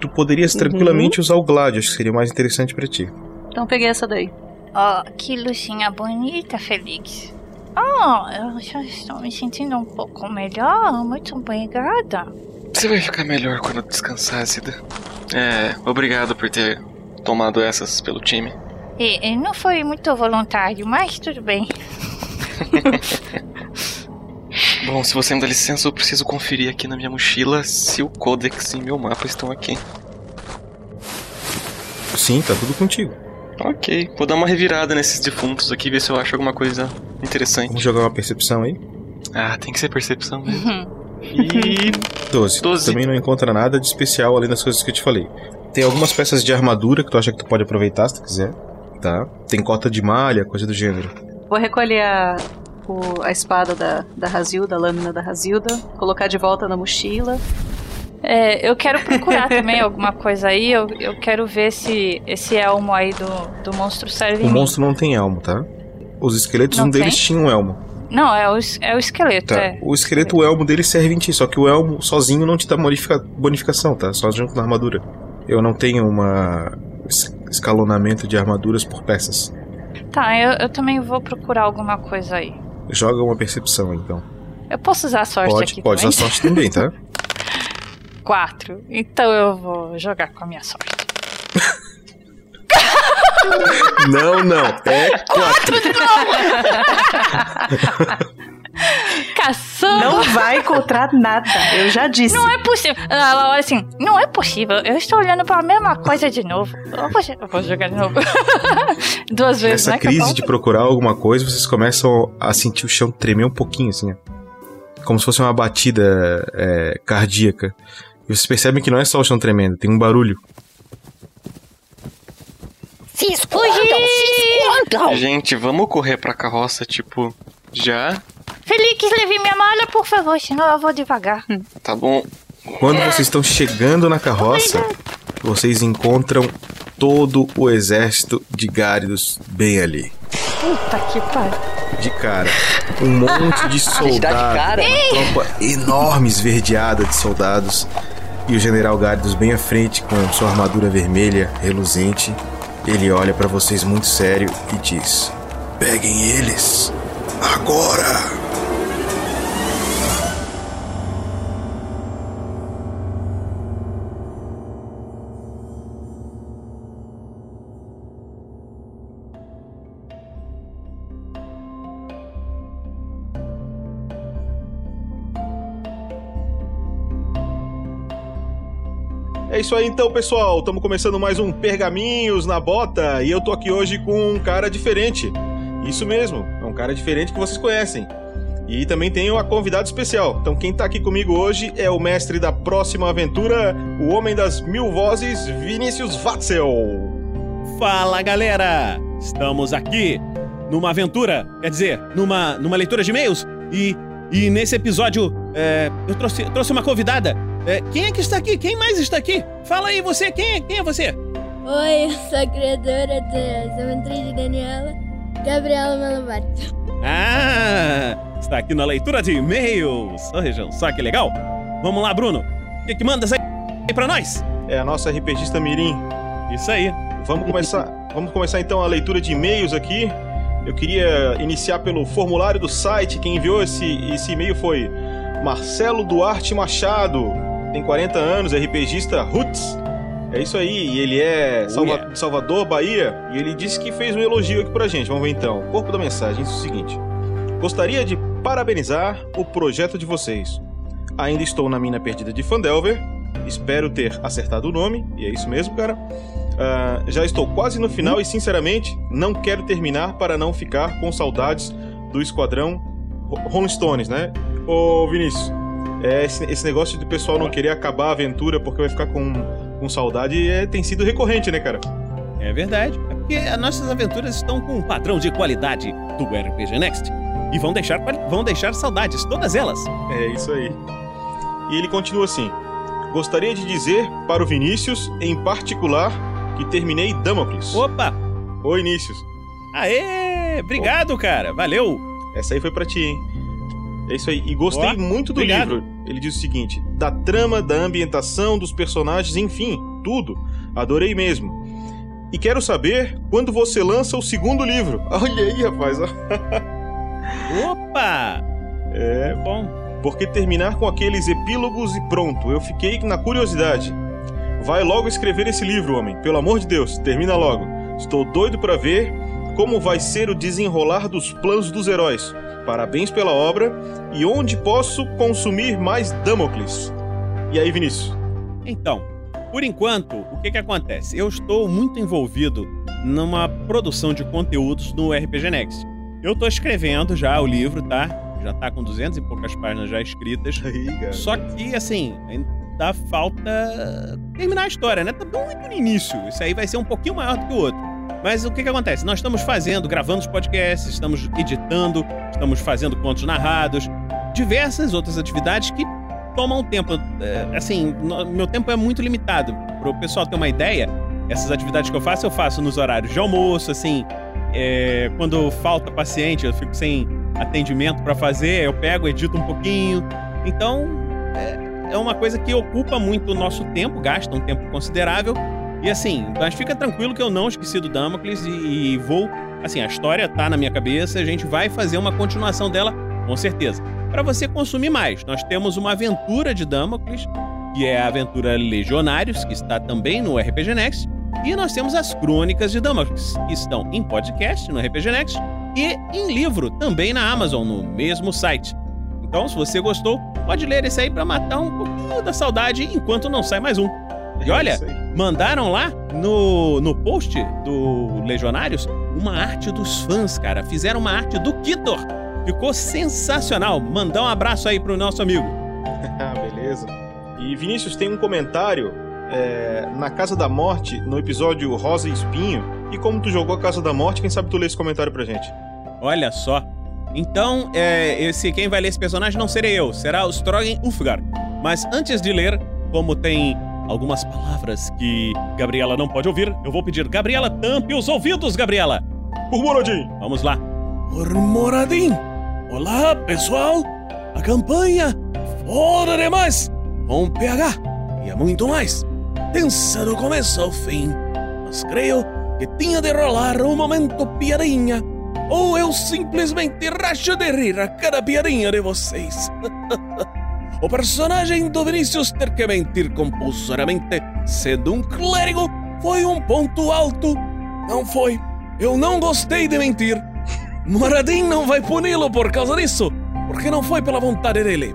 Tu poderias Uhum. tranquilamente usar o gládio, acho que seria mais interessante pra ti. Então peguei essa daí. Ó, que luzinha bonita, Felix. Oh, eu já estou me sentindo um pouco melhor. Muito obrigada. Você vai ficar melhor quando descansar, Zida. É, obrigado por ter tomado essas pelo time. E, e não foi muito voluntário, mas tudo bem. Bom, se você me dá licença, eu preciso conferir aqui na minha mochila se o Codex e meu mapa estão aqui. Sim, tá tudo contigo. Ok, vou dar uma revirada nesses defuntos aqui, ver se eu acho alguma coisa interessante. Vamos jogar uma percepção aí. Ah, tem que ser percepção mesmo. E 12. Tu Também não encontra nada de especial além das coisas que eu te falei. Tem algumas peças de armadura que tu acha que tu pode aproveitar se tu quiser. Tá? Tem cota de malha, coisa do gênero. Vou recolher a, o- a espada da, da Razilda, a lâmina da Razilda, colocar de volta na mochila. É, eu quero procurar também alguma coisa aí. Eu, eu quero ver se esse elmo aí do, do monstro serve O em mim. monstro não tem elmo, tá? Os esqueletos, Não um deles tem? tinha um elmo. Não, é o, é o esqueleto, Tá. é. O esqueleto, o elmo dele serve em ti, só que o elmo sozinho não te dá modifica- bonificação, tá? Só junto na armadura. Eu não tenho uma es- escalonamento de armaduras por peças. Tá, eu, eu também vou procurar alguma coisa aí. Joga uma percepção, então. Eu posso usar a sorte Pode, aqui pode também? usar sorte também, tá? Quatro. Então eu vou jogar com a minha sorte. não, não. É quatro. Não vai encontrar nada, eu já disse. Não é possível. Ela olha assim, não é possível. Eu estou olhando pra mesma coisa de novo. Eu vou, eu vou jogar de novo. Duas vezes, Nessa né? crise de procurar alguma coisa, vocês começam a sentir o chão tremer um pouquinho, assim. Como se fosse uma batida é, cardíaca. E vocês percebem que não é só o chão tremendo, tem um barulho. Se escondam, se escondam! Gente, vamos correr pra carroça, tipo, já? Felix, leve minha mala, por favor, senão eu vou devagar. Tá bom. Quando vocês estão chegando na carroça, vocês encontram todo o exército de Gáridos bem ali. Puta que pariu. De cara. Um monte de soldados. cara. Uma tropa enorme esverdeada de soldados. E o general Gáridos bem à frente com sua armadura vermelha, reluzente. Ele olha pra vocês muito sério e diz: Peguem eles. Agora! Isso aí então, pessoal. Estamos começando mais um Pergaminhos na Bota e eu tô aqui hoje com um cara diferente. Isso mesmo, é um cara diferente que vocês conhecem. E também tenho a convidada especial. Então quem tá aqui comigo hoje é o mestre da próxima aventura, o homem das mil vozes, Vinícius Watzel. Fala galera! Estamos aqui numa aventura, quer dizer, numa, numa leitura de e-mails e, e nesse episódio é, eu trouxe, trouxe uma convidada. É, quem é que está aqui? Quem mais está aqui? Fala aí você, quem é, quem é você? Oi, eu sou a criadora das aventuras de Daniela, Gabriela Malabarto. Ah, está aqui na leitura de e-mails. Vejam só que legal. Vamos lá, Bruno. O que, que mandas aí pra nós? É a nossa RPGista Mirim. Isso aí. Vamos começar, vamos começar então a leitura de e-mails aqui. Eu queria iniciar pelo formulário do site. Quem enviou esse, esse e-mail foi Marcelo Duarte Machado. Tem 40 anos, RPGista Roots. É isso aí, e ele é Salva- de Salvador, Bahia, e ele disse que fez um elogio aqui pra gente. Vamos ver então. Corpo da mensagem, diz o seguinte: Gostaria de parabenizar o projeto de vocês. Ainda estou na mina perdida de Fandelver. Espero ter acertado o nome, e é isso mesmo, cara. Ah, já estou quase no final e, sinceramente, não quero terminar para não ficar com saudades do esquadrão Ro- Rolling Stones, né? Ô, Vinícius, é, esse, esse negócio do pessoal não querer acabar a aventura porque vai ficar com, com saudade é, tem sido recorrente, né, cara? É verdade. É porque as nossas aventuras estão com um padrão de qualidade do RPG Next. E vão deixar, vão deixar saudades, todas elas. É isso aí. E ele continua assim: Gostaria de dizer para o Vinícius, em particular, que terminei Damocles. Opa! Oi, Vinícius. Aê! Obrigado, cara. Valeu. Essa aí foi pra ti, hein? É isso aí. E gostei Ó, muito do obrigado. livro. Ele diz o seguinte: da trama, da ambientação, dos personagens, enfim, tudo. Adorei mesmo. E quero saber quando você lança o segundo livro. Olha aí, rapaz. Opa! É bom. Porque terminar com aqueles epílogos e pronto. Eu fiquei na curiosidade. Vai logo escrever esse livro, homem. Pelo amor de Deus, termina logo. Estou doido pra ver como vai ser o desenrolar dos planos dos heróis. Parabéns pela obra e onde posso consumir mais Damocles. E aí, Vinícius? Então, por enquanto, o que que acontece? Eu estou muito envolvido numa produção de conteúdos no RPG Next. Eu tô escrevendo já o livro, tá? Já tá com 200 e poucas páginas já escritas. Só que, assim, ainda falta terminar a história, né? Tá muito no início. Isso aí vai ser um pouquinho maior do que o outro. Mas o que que acontece? Nós estamos fazendo, gravando os podcasts, estamos editando, estamos fazendo contos narrados, diversas outras atividades que tomam tempo. É, assim, meu tempo é muito limitado. Para o pessoal ter uma ideia, essas atividades que eu faço, eu faço nos horários de almoço, assim, é, quando falta paciente, eu fico sem atendimento para fazer, eu pego, edito um pouquinho. Então, é, é uma coisa que ocupa muito o nosso tempo, gasta um tempo considerável. E assim, mas fica tranquilo que eu não esqueci do Damocles e, e vou. Assim, a história tá na minha cabeça, a gente vai fazer uma continuação dela, com certeza. Para você consumir mais, nós temos uma aventura de Damocles, que é a aventura Legionários, que está também no RPG Next. E nós temos as Crônicas de Damocles, que estão em podcast no RPG Next e em livro também na Amazon, no mesmo site. Então, se você gostou, pode ler esse aí para matar um pouquinho da saudade enquanto não sai mais um. E olha, mandaram lá no, no post do Legionários uma arte dos fãs, cara. Fizeram uma arte do Kitor. Ficou sensacional. Mandar um abraço aí pro nosso amigo. Beleza. E Vinícius tem um comentário é, na Casa da Morte, no episódio Rosa e Espinho. E como tu jogou a Casa da Morte, quem sabe tu lê esse comentário pra gente? Olha só. Então, é, esse quem vai ler esse personagem não serei eu, será o Strogan Ulfgar. Mas antes de ler, como tem algumas palavras que Gabriela não pode ouvir, eu vou pedir Gabriela, tampe os ouvidos, Gabriela. Por Moradinho. Vamos lá. Murmuradinho. Olá, pessoal. A campanha Fora demais. Com PH e é muito mais. Tensa do começo ao fim. Mas creio que tinha de rolar um momento piadinha. Ou eu simplesmente racho de rir a cada piadinha de vocês. o personagem do Vinícius ter que mentir compulsoriamente, sendo um clérigo, foi um ponto alto. Não foi. Eu não gostei de mentir. Moradin não vai puni-lo por causa disso, porque não foi pela vontade dele.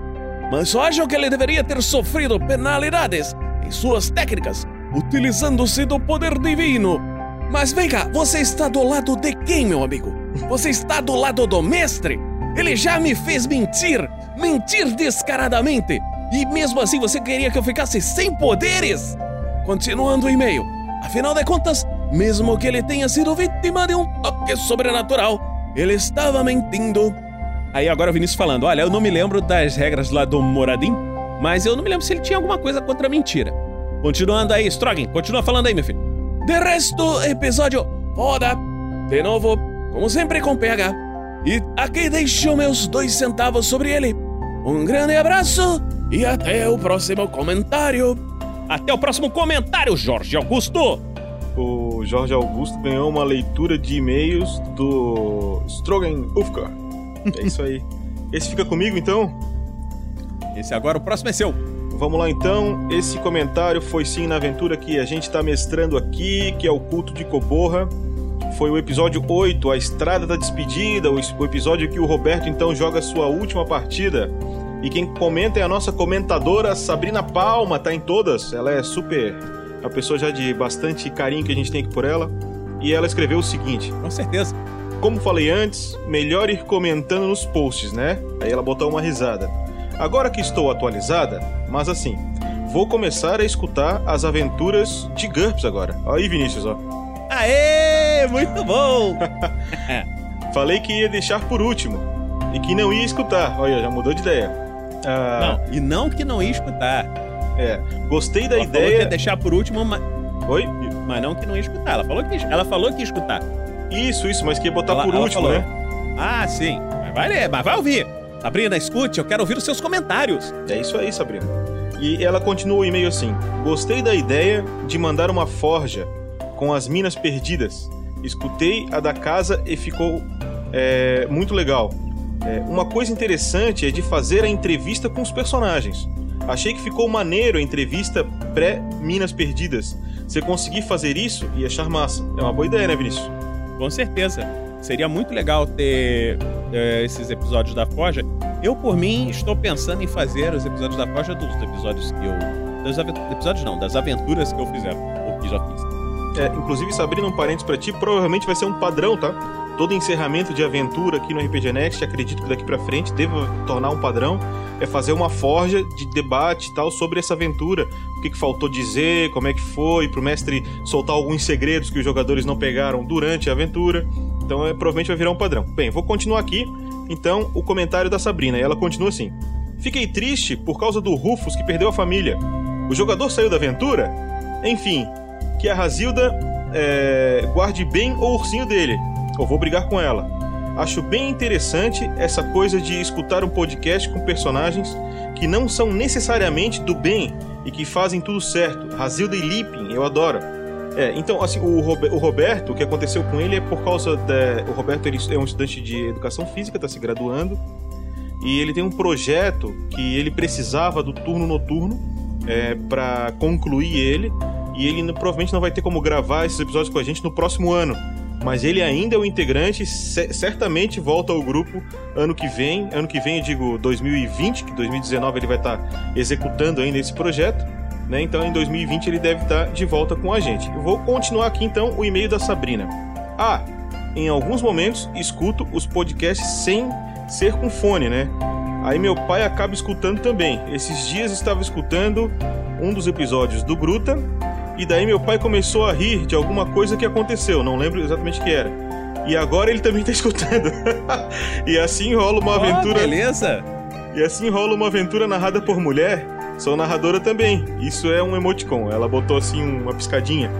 Mas eu acho que ele deveria ter sofrido penalidades em suas técnicas, utilizando-se do poder divino. Mas vem cá, você está do lado de quem, meu amigo? Você está do lado do mestre? Ele já me fez mentir, mentir descaradamente. E mesmo assim você queria que eu ficasse sem poderes? Continuando o e-mail. Afinal de contas, mesmo que ele tenha sido vítima de um toque sobrenatural, ele estava mentindo. Aí agora o Vinícius falando: Olha, eu não me lembro das regras lá do Moradim, mas eu não me lembro se ele tinha alguma coisa contra a mentira. Continuando aí, Strogan, continua falando aí, meu filho. De resto, episódio foda. De novo, como sempre com PH. E aqui deixo meus dois centavos sobre ele. Um grande abraço e até o próximo comentário. Até o próximo comentário, Jorge Augusto. O Jorge Augusto ganhou uma leitura de e-mails do Strogan Ufka. É isso aí. Esse fica comigo então? Esse agora, o próximo é seu. Vamos lá então. Esse comentário foi sim na aventura que a gente tá mestrando aqui, que é o culto de Coborra. Foi o episódio 8, a Estrada da Despedida, o episódio que o Roberto então joga sua última partida. E quem comenta é a nossa comentadora Sabrina Palma, tá em todas. Ela é super uma pessoa já de bastante carinho que a gente tem aqui por ela. E ela escreveu o seguinte: Com certeza. Como falei antes, melhor ir comentando nos posts, né? Aí ela botou uma risada. Agora que estou atualizada, mas assim, vou começar a escutar as aventuras de GURPS agora. Aí, Vinícius, ó. Aê, muito bom! Falei que ia deixar por último e que não ia escutar. Olha, já mudou de ideia. Ah, Não, e não que não ia escutar. É, gostei da ela Falou que ideia. ia deixar por último, mas. Oi? Mas não que não ia escutar. Ela falou que, ela falou que ia escutar. Isso, isso, mas que ia botar Ela- por ela último, falou. né? Ah, sim. Mas vai ler, mas vai ouvir. Sabrina, escute, eu quero ouvir os seus comentários. É isso aí, Sabrina. E ela continua o e-mail assim: Gostei da ideia de mandar uma forja com as minas perdidas. Escutei a da casa e ficou é, muito legal. É, uma coisa interessante é de fazer a entrevista com os personagens. Achei que ficou maneiro a entrevista pré-Minas Perdidas. Eu conseguir fazer isso e achar massa. É uma boa ideia, né, Vinícius? Com certeza. Seria muito legal ter eh, esses episódios da Forja. Eu, por mim, estou pensando em fazer os episódios da Forja dos episódios que eu. Dos episódios não, das aventuras que eu fizer. Ou que já fiz. É, inclusive, Sabrina, um parênteses pra ti, provavelmente vai ser um padrão, tá? Todo encerramento de aventura aqui no RPG Next, acredito que daqui pra frente deva tornar um padrão, é fazer uma forja de debate tal sobre essa aventura. O que, que faltou dizer, como é que foi, pro mestre soltar alguns segredos que os jogadores não pegaram durante a aventura. Então, é, provavelmente vai virar um padrão. Bem, vou continuar aqui. Então, o comentário da Sabrina, e ela continua assim: Fiquei triste por causa do Rufus que perdeu a família. O jogador saiu da aventura? Enfim, que a Razilda é, guarde bem o ursinho dele. Eu vou brigar com ela. Acho bem interessante essa coisa de escutar um podcast com personagens que não são necessariamente do bem e que fazem tudo certo. Razilda e Lipin, eu adoro. É, então, assim, o Roberto, o que aconteceu com ele é por causa da. O Roberto ele é um estudante de educação física, está se graduando. E ele tem um projeto que ele precisava do turno noturno é, para concluir ele. E ele n- provavelmente não vai ter como gravar esses episódios com a gente no próximo ano. Mas ele ainda é um integrante, ce- certamente volta ao grupo ano que vem. Ano que vem, eu digo 2020, que 2019 ele vai estar executando ainda esse projeto. Né? Então em 2020 ele deve estar de volta com a gente. Eu vou continuar aqui então o e-mail da Sabrina. Ah, em alguns momentos escuto os podcasts sem ser com fone, né? Aí meu pai acaba escutando também. Esses dias estava escutando um dos episódios do Gruta e daí meu pai começou a rir de alguma coisa que aconteceu, não lembro exatamente o que era. E agora ele também tá escutando. e assim rola uma Ó, aventura. beleza. E assim rola uma aventura narrada por mulher. Sou narradora também. Isso é um emoticon. Ela botou assim uma piscadinha.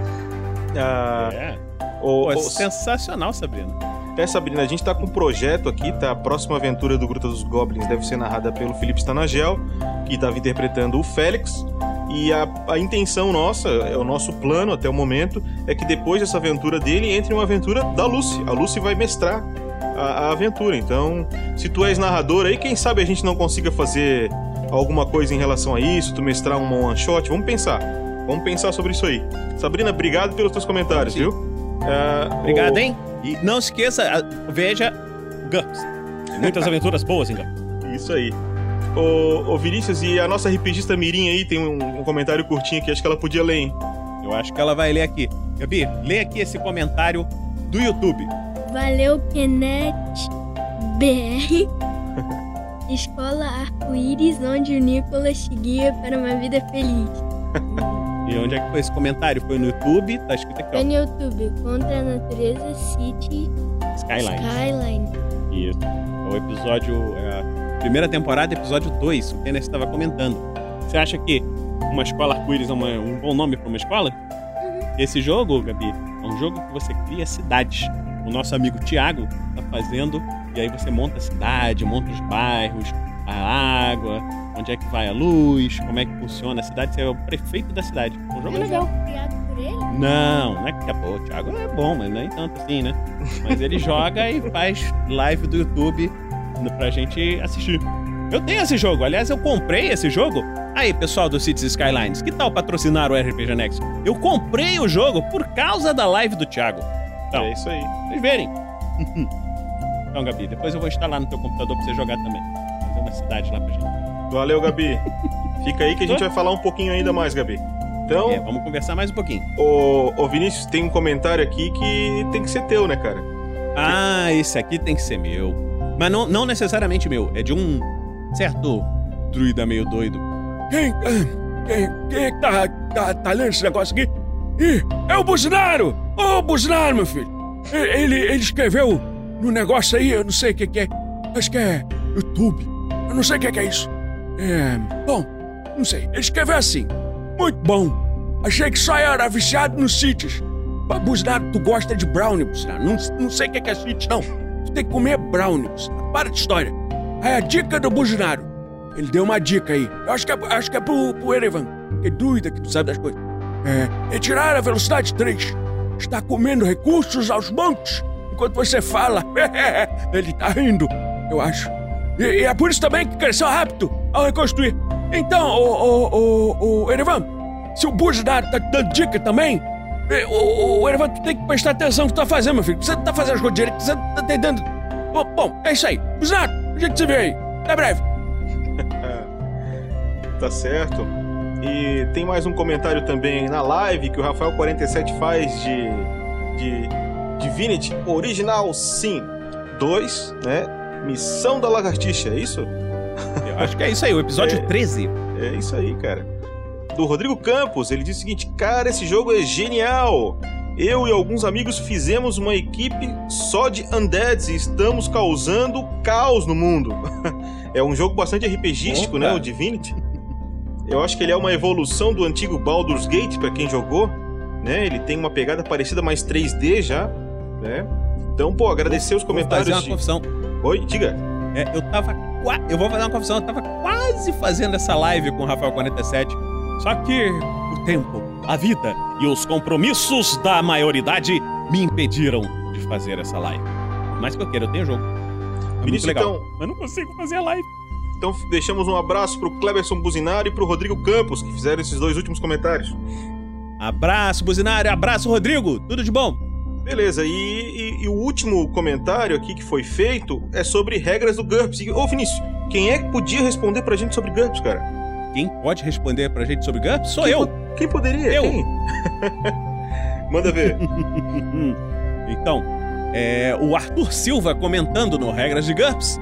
Ah, É. o- Pô, é o- sensacional, Sabrina. É, Sabrina, a gente tá com um projeto aqui, tá? A próxima aventura do Gruta dos Goblins deve ser narrada pelo Felipe Stanagel, que estava interpretando o Félix. E a, a intenção nossa, é o nosso plano até o momento, é que depois dessa aventura dele entre uma aventura da Lucy. A Lucy vai mestrar a, a aventura. Então, se tu és narrador aí, quem sabe a gente não consiga fazer alguma coisa em relação a isso, tu mestrar uma one shot. Vamos pensar. Vamos pensar sobre isso aí. Sabrina, obrigado pelos teus comentários, viu? Ah, Obrigado, o- hein? E não se esqueça, veja. Tem Muitas aventuras boas em GURPS. Isso aí. Ô, ô Vinícius, e a nossa RPGista Mirim aí tem um, um comentário curtinho aqui, acho que ela podia ler, hein? Eu acho que ela vai ler aqui. Gabi, lê aqui esse comentário do YouTube. Valeu, Kenet BR. Escola Arco-Íris, onde o Nicolas te guia para uma vida feliz. E onde é que foi esse comentário? Foi no YouTube, tá escrito aqui, Foi ó. no YouTube, Contra a Natureza City Skyline. Skyline. Isso. É o episódio. É a primeira temporada, episódio 2. O Kenneth estava comentando. Você acha que uma escola arco-íris é uma- um bom nome para uma escola? Esse jogo, Gabi, é um jogo que você cria cidades. O nosso amigo Tiago tá fazendo, e aí você monta a cidade, monta os bairros, a água, onde é que vai a luz, como é que funciona a cidade. Você é o prefeito da cidade. O É jogo é legal. jogo por ele? Não, não é que pô, o Thiago é bom, mas nem tanto assim, né? Mas ele joga e faz live do YouTube pra gente assistir. Eu tenho esse jogo, aliás, eu comprei esse jogo. Aí, pessoal do Cities Skylines, que tal patrocinar o RPG Next? Eu comprei o jogo por causa da live do Thiago. Então, é isso aí. Vocês verem. então, Gabi, depois eu vou instalar no teu computador pra você jogar também. Fazer uma cidade lá pra gente. Valeu, Gabi. Fica aí que a gente vai falar um pouquinho ainda mais, Gabi. Então. É, vamos conversar mais um pouquinho. Ô, ô Vinícius, tem um comentário aqui que tem que ser teu, né, cara? Ah, esse aqui tem que ser meu. Mas não, não necessariamente meu, é de um certo druida meio doido. Quem, quem, quem é que tá, tá, tá lendo esse negócio aqui? Ih, é o Buzinaro! Ô, Buzinaro, meu filho! Ele, ele escreveu no negócio aí, eu não sei o que, que é. Acho que é YouTube. Eu não sei o que, que é isso. É. Bom, não sei. Ele escreveu assim. Muito bom. Achei que só era viciado nos sítios. Mas, Buzinaro, tu gosta de brownie. Não, não sei o que, que é sítio, não. Tu tem que comer brownie, Buzinaro. Para de história. Aí a dica do Buzinaro. Ele deu uma dica aí. Eu acho que é, acho que é pro, pro Erevan, que é doida que tu sabe das coisas. É, retirar a velocidade 3. Está comendo recursos aos montes enquanto você fala. Ele tá rindo, eu acho. E, e é por isso também que cresceu rápido ao reconstruir. Então, o, o, o, Erevan, se o Buzinaro tá dando dica também, eh, o, o Erevan, tu tem que prestar atenção no que tu tá fazendo, meu filho. Você tá fazendo as coisas direito, você tá tentando. Bom, bom, é isso aí. Buzinaro, a gente se vê aí. Até breve. Tá certo. E tem mais um comentário também na live que o Rafael47 faz de. de. Divinity Original Sim 2, né? Missão da Lagartixa, é isso? Eu acho que é isso aí, o episódio É. 13. É isso aí, cara. Do Rodrigo Campos, ele diz o seguinte: Cara, esse jogo é genial! Eu e alguns amigos fizemos uma equipe só de undeads e estamos causando caos no mundo. é um jogo bastante RPGístico, Opa. né? O Divinity. Eu acho que ele é uma evolução do antigo Baldur's Gate, pra quem jogou. Né? Ele tem uma pegada parecida, mais 3D já. Né? Então, pô, agradecer os Vou comentários. fazer uma de- confissão. Oi, diga. É, eu tava. Eu vou fazer uma confissão, eu tava quase fazendo essa live com o Rafael 47. Só que o tempo, a vida e os compromissos da maioridade me impediram de fazer essa live. Mais que eu queira, eu tenho jogo. É muito legal. então- Mas não consigo fazer a live. Então deixamos um abraço pro Cleberson Buzinari e pro Rodrigo Campos, que fizeram esses dois últimos comentários. Abraço, Buzinário. Abraço, Rodrigo. Tudo de bom. Beleza, e, e- e o último comentário aqui que foi feito é sobre regras do GURPS. E, ô Vinícius, quem é que podia responder pra gente sobre GURPS, cara? Quem pode responder pra gente sobre GURPS? Sou Quem eu. po- Quem poderia? Eu. Quem? Manda ver. então, é, o Arthur Silva comentando no Regras de GURPS,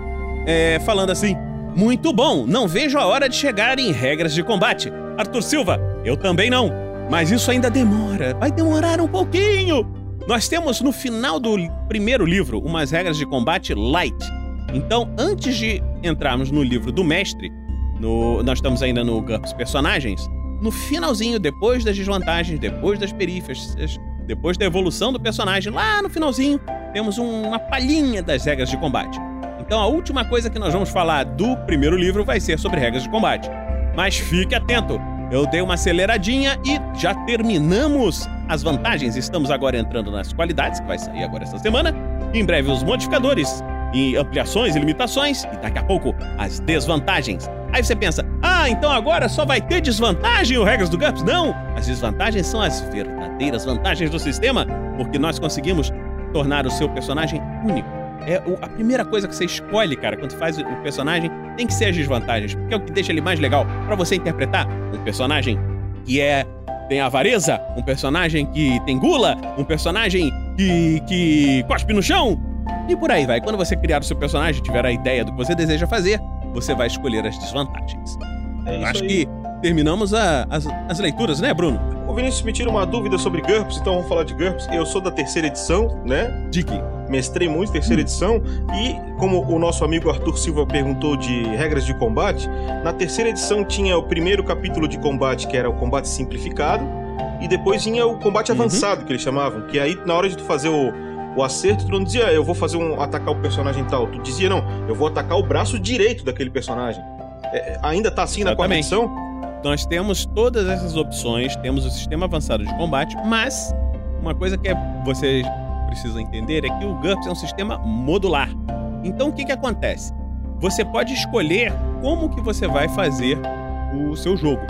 é, falando assim: Muito bom, não vejo a hora de chegar em regras de combate. Arthur Silva, eu também não. Mas isso ainda demora, vai demorar um pouquinho. Nós temos no final do primeiro livro umas regras de combate light. Então, antes de entrarmos no livro do mestre, no- nós estamos ainda no GURPS Personagens. No finalzinho, depois das desvantagens, depois das perifas, depois da evolução do personagem, lá no finalzinho, temos um- uma palhinha das regras de combate. Então a última coisa que nós vamos falar do primeiro livro vai ser sobre regras de combate. Mas fique atento, eu dei uma aceleradinha e já terminamos as vantagens. Estamos agora entrando nas qualidades, que vai sair agora essa semana. Em breve os modificadores, e ampliações e limitações, e daqui a pouco as desvantagens. Aí você pensa, ah, então agora só vai ter desvantagem o Regras do GURPS? Não! As desvantagens são as verdadeiras vantagens do sistema, porque nós conseguimos tornar o seu personagem único. É a primeira coisa que você escolhe, cara, quando faz o personagem, tem que ser as desvantagens, porque é o que deixa ele mais legal pra você interpretar um personagem que é tem avareza, um personagem que tem gula, um personagem que, que cospe no chão, e por aí vai. Quando você criar o seu personagem, tiver a ideia do que você deseja fazer, você vai escolher as desvantagens. É Acho aí. que terminamos a- as, as leituras, né, Bruno? O Vinícius me tira uma dúvida sobre GURPS, então vamos falar de GURPS. Eu sou da terceira edição, né? De que? Mestrei muito terceira edição e como o nosso amigo Arthur Silva perguntou de regras de combate, na terceira edição tinha o primeiro capítulo de combate que era o combate simplificado e depois tinha o combate avançado que eles chamavam, que aí na hora de tu fazer o, o acerto tu não dizia eu vou fazer um atacar o personagem tal, tu dizia não, eu vou atacar o braço direito daquele personagem. É, ainda tá assim na quarta Exatamente. edição? Nós temos todas essas opções, temos o sistema avançado de combate, mas uma coisa que é- vocês precisam entender é que o GURPS é um sistema modular. Então o que, que acontece? Você pode escolher como que você vai fazer o seu jogo.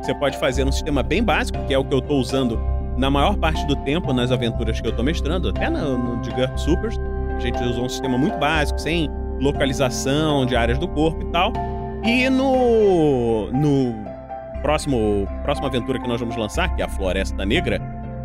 Você pode fazer um sistema bem básico, que é o que eu estou usando na maior parte do tempo nas aventuras que eu estou mestrando, até no, no de GURPS Supers. A gente usou um sistema muito básico, sem localização de áreas do corpo e tal. E no, no próximo, próxima aventura que nós vamos lançar, que é a Floresta Negra,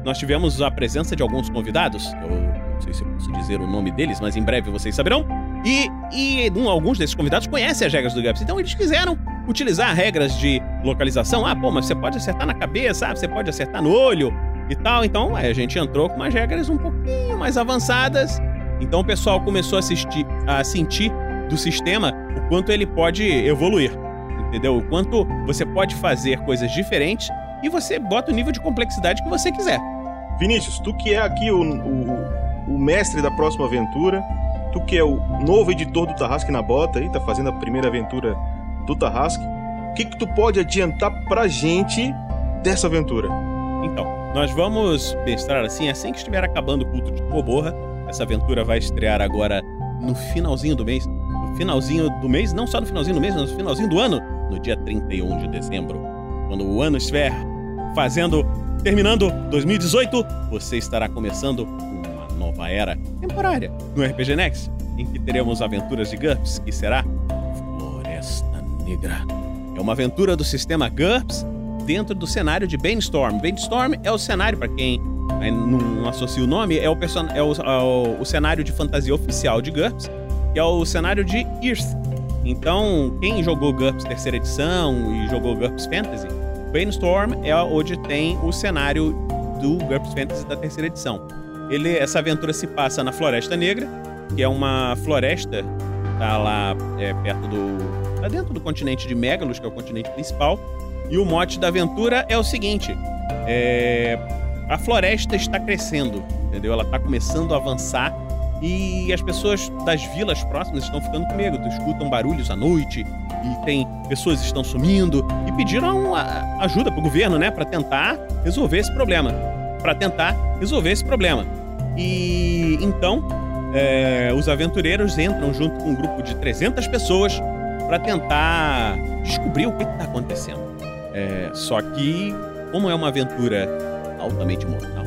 nós tivemos a presença de alguns convidados. Eu não sei se eu posso dizer o nome deles, mas em breve vocês saberão. E, e um, alguns desses convidados conhecem as regras do GURPS, então eles quiseram utilizar regras de localização. Ah, pô, mas você pode acertar na cabeça, ah, você pode acertar no olho e tal. Então a gente entrou com umas regras um pouquinho mais avançadas. Então o pessoal começou a, assistir, a sentir do sistema o quanto ele pode evoluir, entendeu? O quanto você pode fazer coisas diferentes e você bota o nível de complexidade que você quiser. Vinícius, tu que é aqui o, o, o mestre da próxima aventura, tu que é o novo editor do Tarrasque na Bota aí, tá fazendo a primeira aventura do Tarrasque, o que que tu pode adiantar pra gente dessa aventura? Então, nós vamos mestrar assim, assim que estiver acabando o culto de Coborra, essa aventura vai estrear agora no finalzinho do mês. No finalzinho do mês, não só no finalzinho do mês, mas no finalzinho do ano, no dia 31 de dezembro. Quando o ano estiver fazendo, terminando 2018, você estará começando uma nova era temporária no RPG Next, em que teremos aventuras de GURPS, que será Floresta Negra. É uma aventura do sistema GURPS dentro do cenário de Bainstorm. Bainstorm é o cenário, para quem aí não, associa o nome, é, o, person... é, o, é o cenário de fantasia oficial de GURPS, que é o cenário de Earth. Então, quem jogou GURPS terceira edição e jogou GURPS Fantasy, Brainstorm é onde tem o cenário do GURPS Fantasy da terceira edição. Ele, essa aventura se passa na Floresta Negra, que é uma floresta tá lá é, perto do. tá dentro do continente de Megalos, que é o continente principal. E o mote da aventura é o seguinte: é, a floresta está crescendo, entendeu? Ela está começando a avançar e as pessoas das vilas próximas estão ficando com medo. Escutam barulhos à noite e tem pessoas estão sumindo e pediram ajuda para o governo, né, para tentar resolver esse problema, para tentar resolver esse problema. E então é, os aventureiros entram junto com um grupo de 300 pessoas para tentar descobrir o que está acontecendo. É, só que, como é uma aventura altamente mortal,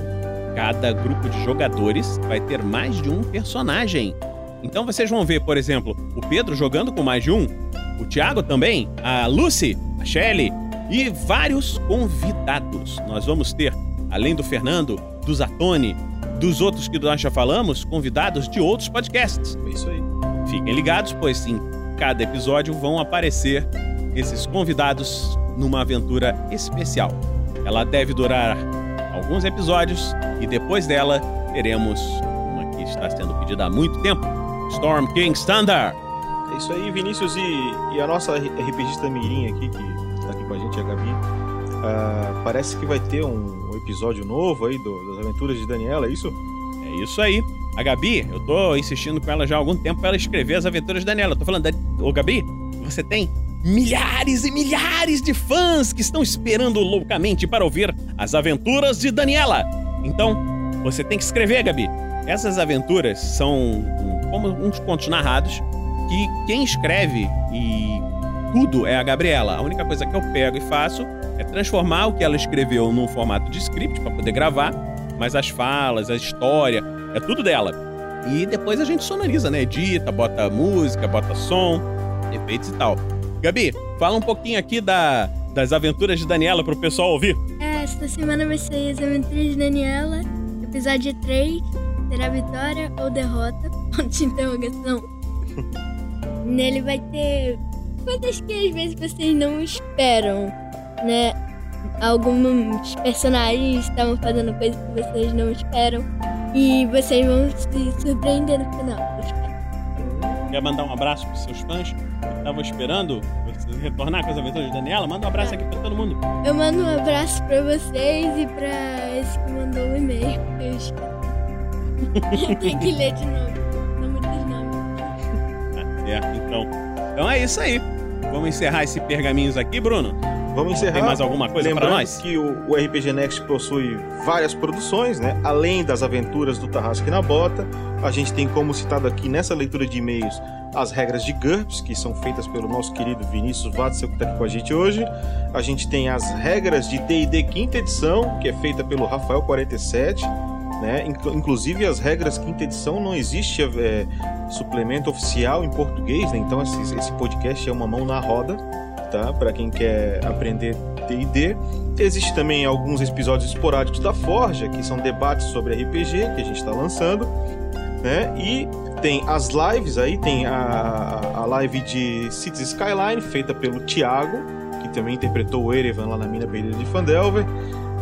cada grupo de jogadores vai ter mais de um personagem. Então vocês vão ver, por exemplo, o Pedro jogando com mais de um, o Thiago também, a Lucy, a Shelley e vários convidados. Nós vamos ter, além do Fernando, do Zatoni, dos outros que nós já falamos, convidados de outros podcasts. É isso aí. Fiquem ligados, pois em cada episódio vão aparecer esses convidados numa aventura especial. Ela deve durar alguns episódios e depois dela teremos uma que está sendo pedida há muito tempo: Storm King Standard. É isso aí, Vinícius e, e a nossa RPGista Mirim aqui, que tá aqui com a gente, a Gabi. ah, parece que vai ter um, episódio novo aí do- das aventuras de Daniela, é isso? É isso aí. A Gabi, eu tô insistindo com ela já há algum tempo pra ela escrever as aventuras de Daniela. Eu tô falando, ô Gabi, você tem milhares e milhares de fãs que estão esperando loucamente para ouvir as aventuras de Daniela. Então, você tem que escrever, Gabi. Essas aventuras são como uns contos narrados que quem escreve e tudo é a Gabriela. A única coisa que eu pego e faço é transformar o que ela escreveu num formato de script para poder gravar, mas as falas, a história, é tudo dela. E depois a gente sonoriza, né? Edita, bota música, bota som, efeitos e tal. Gabi, fala um pouquinho aqui da, das aventuras de Daniela pro pessoal ouvir. É, esta semana vai ser as aventuras de Daniela, episódio 3, será vitória ou derrota? Ponto de interrogação. Nele vai ter coisas que às vezes vocês não esperam, né? Alguns personagens estavam fazendo coisas que vocês não esperam e vocês vão se surpreender no final. Quer mandar um abraço pros seus fãs que estavam esperando retornar com as aventuras de Daniela? Manda um abraço aqui pra todo mundo. Eu mando um abraço pra vocês e pra esse que mandou o e-mail. Eu esqueci. Tem que ler de novo. Não muitos nomes. Tá certo, então. Então é isso aí. Vamos encerrar esse pergaminhos aqui, Bruno? Vamos encerrar. Tem mais alguma coisa pra nós? que o, o RPG Next possui várias produções, né? Além das aventuras do Tarrasque na Bota, a gente tem como citado aqui nessa leitura de e-mails as regras de GURPS, que são feitas pelo nosso querido Vinícius Watzel, que está aqui com a gente hoje. A gente tem as regras de D&D quinta edição, que é feita pelo Rafael 47, né? Inclu- Inclusive as regras quinta edição não existe é, suplemento oficial em português, né? Então esse, esse podcast é uma mão na roda, tá? Para quem quer aprender D&D. Existe também alguns episódios esporádicos da Forja, que são debates sobre RPG que a gente está lançando, né? E tem as lives aí, tem a, a live de Cities Skyline, feita pelo Thiago, que também interpretou o Erevan lá na mina perdida de Fandelver.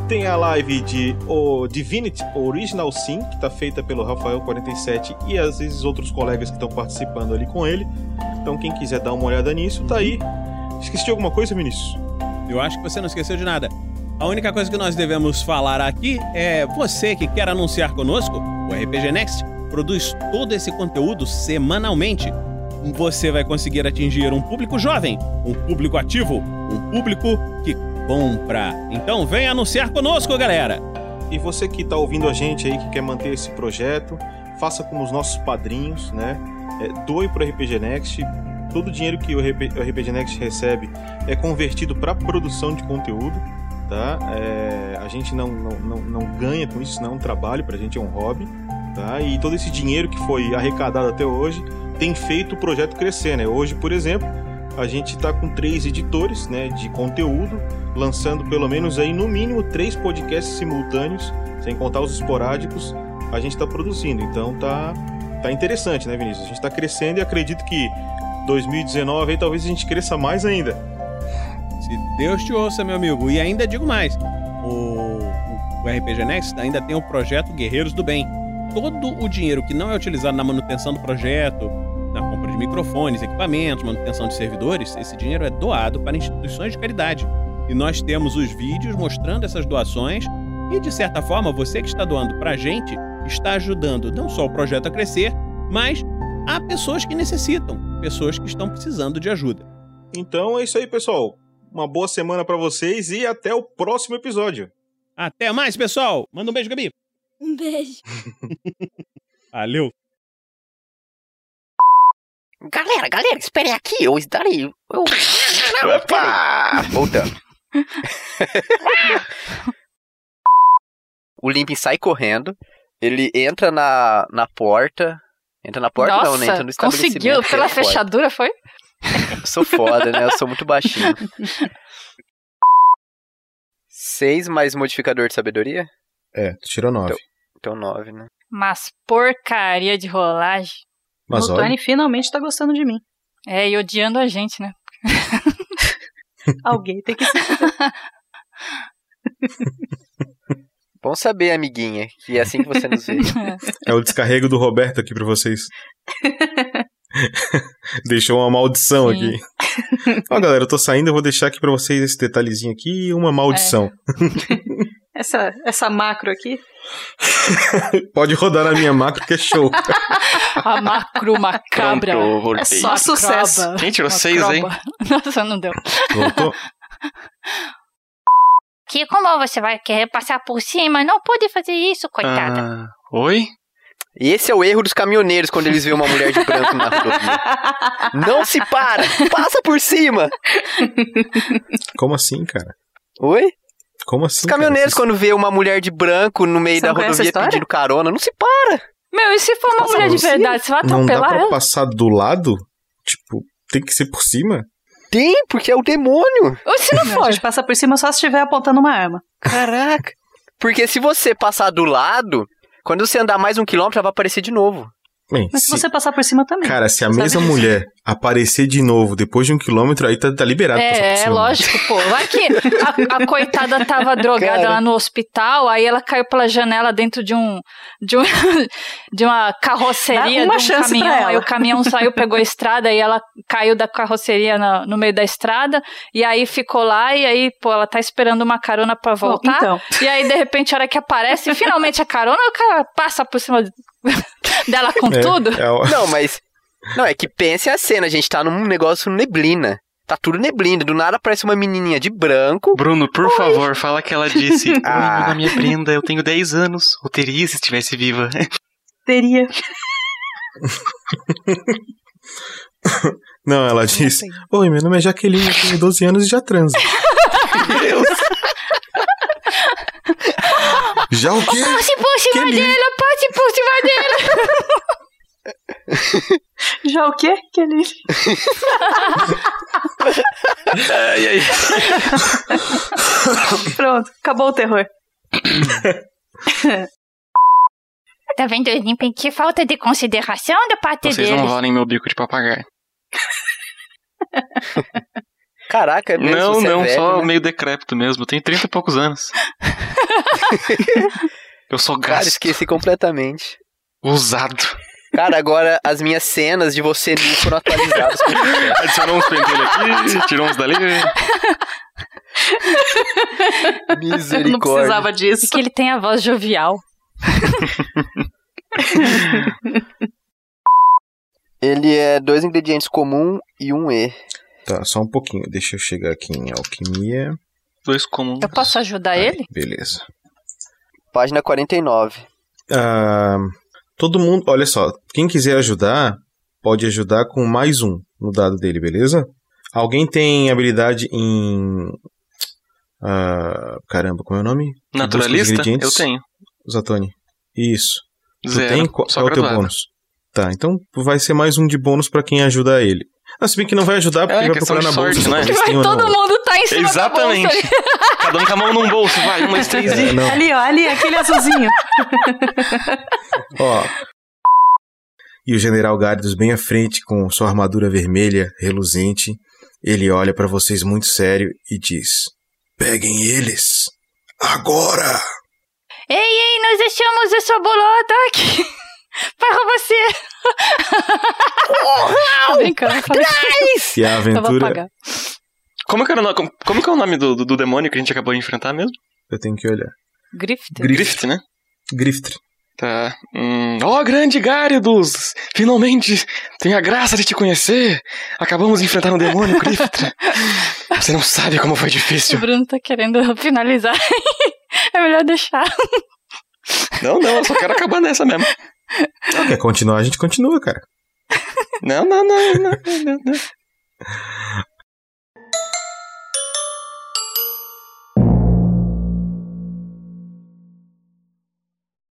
Tem a live de o Divinity Original Sim, que está feita pelo Rafael47 e às vezes outros colegas que estão participando ali com ele. Então quem quiser dar uma olhada nisso, tá aí. Esqueci de alguma coisa, Vinícius? Eu acho que você não esqueceu de nada. A única coisa que nós devemos falar aqui é você que quer anunciar conosco, o RPG Next produz todo esse conteúdo semanalmente. Você vai conseguir atingir um público jovem, um público ativo, um público que compra. Então vem anunciar conosco, galera! E você que está ouvindo a gente aí, que quer manter esse projeto, faça como os nossos padrinhos, né? É, doe para o RPG Next. Todo o dinheiro que o RPG Next recebe é convertido para produção de conteúdo, tá? É, a gente não, não, não, não ganha com isso, não é um trabalho, para a gente é um hobby, tá? E todo esse dinheiro que foi arrecadado até hoje tem feito o projeto crescer, né? Hoje, por exemplo, a gente está com três editores, né, de conteúdo, lançando pelo menos aí no mínimo três podcasts simultâneos, sem contar os esporádicos, a gente está produzindo. Então tá, tá interessante, né, Vinícius? A gente está crescendo e acredito que 2019 aí talvez a gente cresça mais ainda. Se Deus te ouça, meu amigo. E ainda digo mais: o, o RPG Next ainda tem o projeto Guerreiros do Bem. Todo o dinheiro que não é utilizado na manutenção do projeto, na compra de microfones, equipamentos, manutenção de servidores, esse dinheiro é doado para instituições de caridade. E nós temos os vídeos mostrando essas doações e, de certa forma, você que está doando para a gente está ajudando não só o projeto a crescer, mas a pessoas que necessitam, pessoas que estão precisando de ajuda. Então é isso aí, pessoal. Uma boa semana para vocês e até o próximo episódio. Até mais, pessoal. Manda um beijo, Gabi. Um beijo. Valeu. Galera, galera, esperem aqui, eu estarei. Eu... Opa! Voltando. o Limpin sai correndo, ele entra na, na porta. Entra na porta? Nossa, não, né? Entra no estabelecimento. conseguiu é pela fechadura, foi? Eu sou foda, né? Eu sou muito baixinho. Seis mais modificador de sabedoria? É, tu tirou nove. Então nove, né? Mas porcaria de rolagem. Mas o olha, Tony finalmente tá gostando de mim. É, e odiando a gente, né? Alguém tem que ser. Bom saber, amiguinha, que é assim que você nos vê. é o descarrego do Roberto aqui pra vocês. Deixou uma maldição Sim. aqui. Ó, galera, eu tô saindo, eu vou deixar aqui pra vocês esse detalhezinho aqui e uma maldição. Essa, essa macro aqui. Pode rodar na minha macro que é show. A macro macabra. Pronto, voltei. É só sucesso. Quem tirou seis, hein? Nossa, não deu. Voltou? Que como você vai querer passar por cima? Não pode fazer isso, coitada. Ah, oi? E esse é o erro dos caminhoneiros quando eles veem uma mulher de branco na rodovia. Não se para! Passa por cima! Como assim, cara? Oi? Como assim? Os caminhoneiros, cara? quando vê uma mulher de branco no meio Você da rodovia pedindo carona, não se para! Meu, e se for uma Passa mulher de verdade, você vai Não dá atropelar pra ela? passar do lado? Tipo, tem que ser por cima? Tem, porque é o demônio! Ou se não Não, for? a gente passa por cima só se estiver apontando uma arma. Caraca! Porque se você passar do lado, quando você andar mais um quilômetro, ela vai aparecer de novo. Bem, Mas se se- você passar por cima também. Cara, se a Sabe mesma mulher aparecer de novo depois de um quilômetro, aí tá, tá liberado. pra passar por É, é cima. lógico, pô. Vai que a, a coitada tava drogada Cara. lá no hospital, aí ela caiu pela janela dentro de um de, um, de uma carroceria Dá uma de um caminhão. Aí o caminhão saiu, pegou a estrada, e ela caiu da carroceria no, no meio da estrada, e aí ficou lá, e aí, pô, ela tá esperando uma carona pra Bom, voltar. então, E aí, de repente, a hora que aparece finalmente a carona, o cara passa por cima dela com É, tudo. é o- Não, mas. Não, é que pense a cena, a gente tá num negócio neblina. Tá tudo neblina, do nada aparece uma menininha de branco. Bruno, por favor, fala que ela disse: Oi, Ah. meu nome é Brenda, eu tenho 10 anos. Ou teria se estivesse viva. teria. Não, ela disse: Oi, meu nome é Jaqueline, eu tenho 12 anos e já transo. Já o quê? Passe por cima Que dela, passe por cima dela. Já o quê? Que ele. E aí? Pronto, acabou o terror. Tá vendo, Limpem? Que falta de consideração da parte Vocês deles. não valem meu bico de papagaio. Caraca, é mesmo, Não, você é não, velho, só né? meio decrépito mesmo. Eu tenho 30 e poucos anos. Eu sou Cara, gasto. esqueci completamente. Usado. Cara, agora as minhas cenas de você nu foram atualizadas. Adicionou uns pentelhos aqui, tirou uns dali. Misericórdia. Não precisava disso. Que ele tem a voz jovial. Ele é dois ingredientes comum e um E. Tá, só um pouquinho. Deixa eu chegar aqui em alquimia. Dois comuns. Eu posso ajudar ele? Beleza. Página 49. Ah, todo mundo, olha só, quem quiser ajudar, pode ajudar com mais um no dado dele, beleza? Alguém tem habilidade em. ah, caramba, como é o nome? Naturalista? Eu tenho. Zatoni. Isso. Tu Zero, tem? Qual só qual é o teu bônus? Tá, então vai ser mais um de bônus pra quem ajudar ele. Ah, se bem que não vai ajudar porque É, vai procurar na de bolsa. sorte, né? ou Todo não. mundo tá em cima Exatamente. da bolsa. Cada um com a mão num bolso, vai. Um, dois, três É, e. não. Ali, ó, ali, aquele azulzinho. Ó. E o general Gardos bem à frente, com sua armadura vermelha, reluzente, ele olha pra vocês muito sério e diz: Peguem eles! Agora! Ei, ei, nós achamos essa bolota aqui. Para você. Tô brincando, eu falei. E a aventura. apagar. Como que, era, o no- como, como que é o nome do, do, do demônio que a gente acabou de enfrentar mesmo? Eu tenho que olhar. Grifter. Grift, né? Grifter. Tá. Hum, Ó, grande Gáridos! Finalmente tenho a graça de te conhecer! Acabamos de enfrentar um demônio, Grifter! Você não sabe como foi O difícil. Bruno tá querendo finalizar. é melhor deixar. Não, não, eu só quero acabar nessa mesmo. Quer continuar? A gente continua, cara. Não, não, não, não, não, não.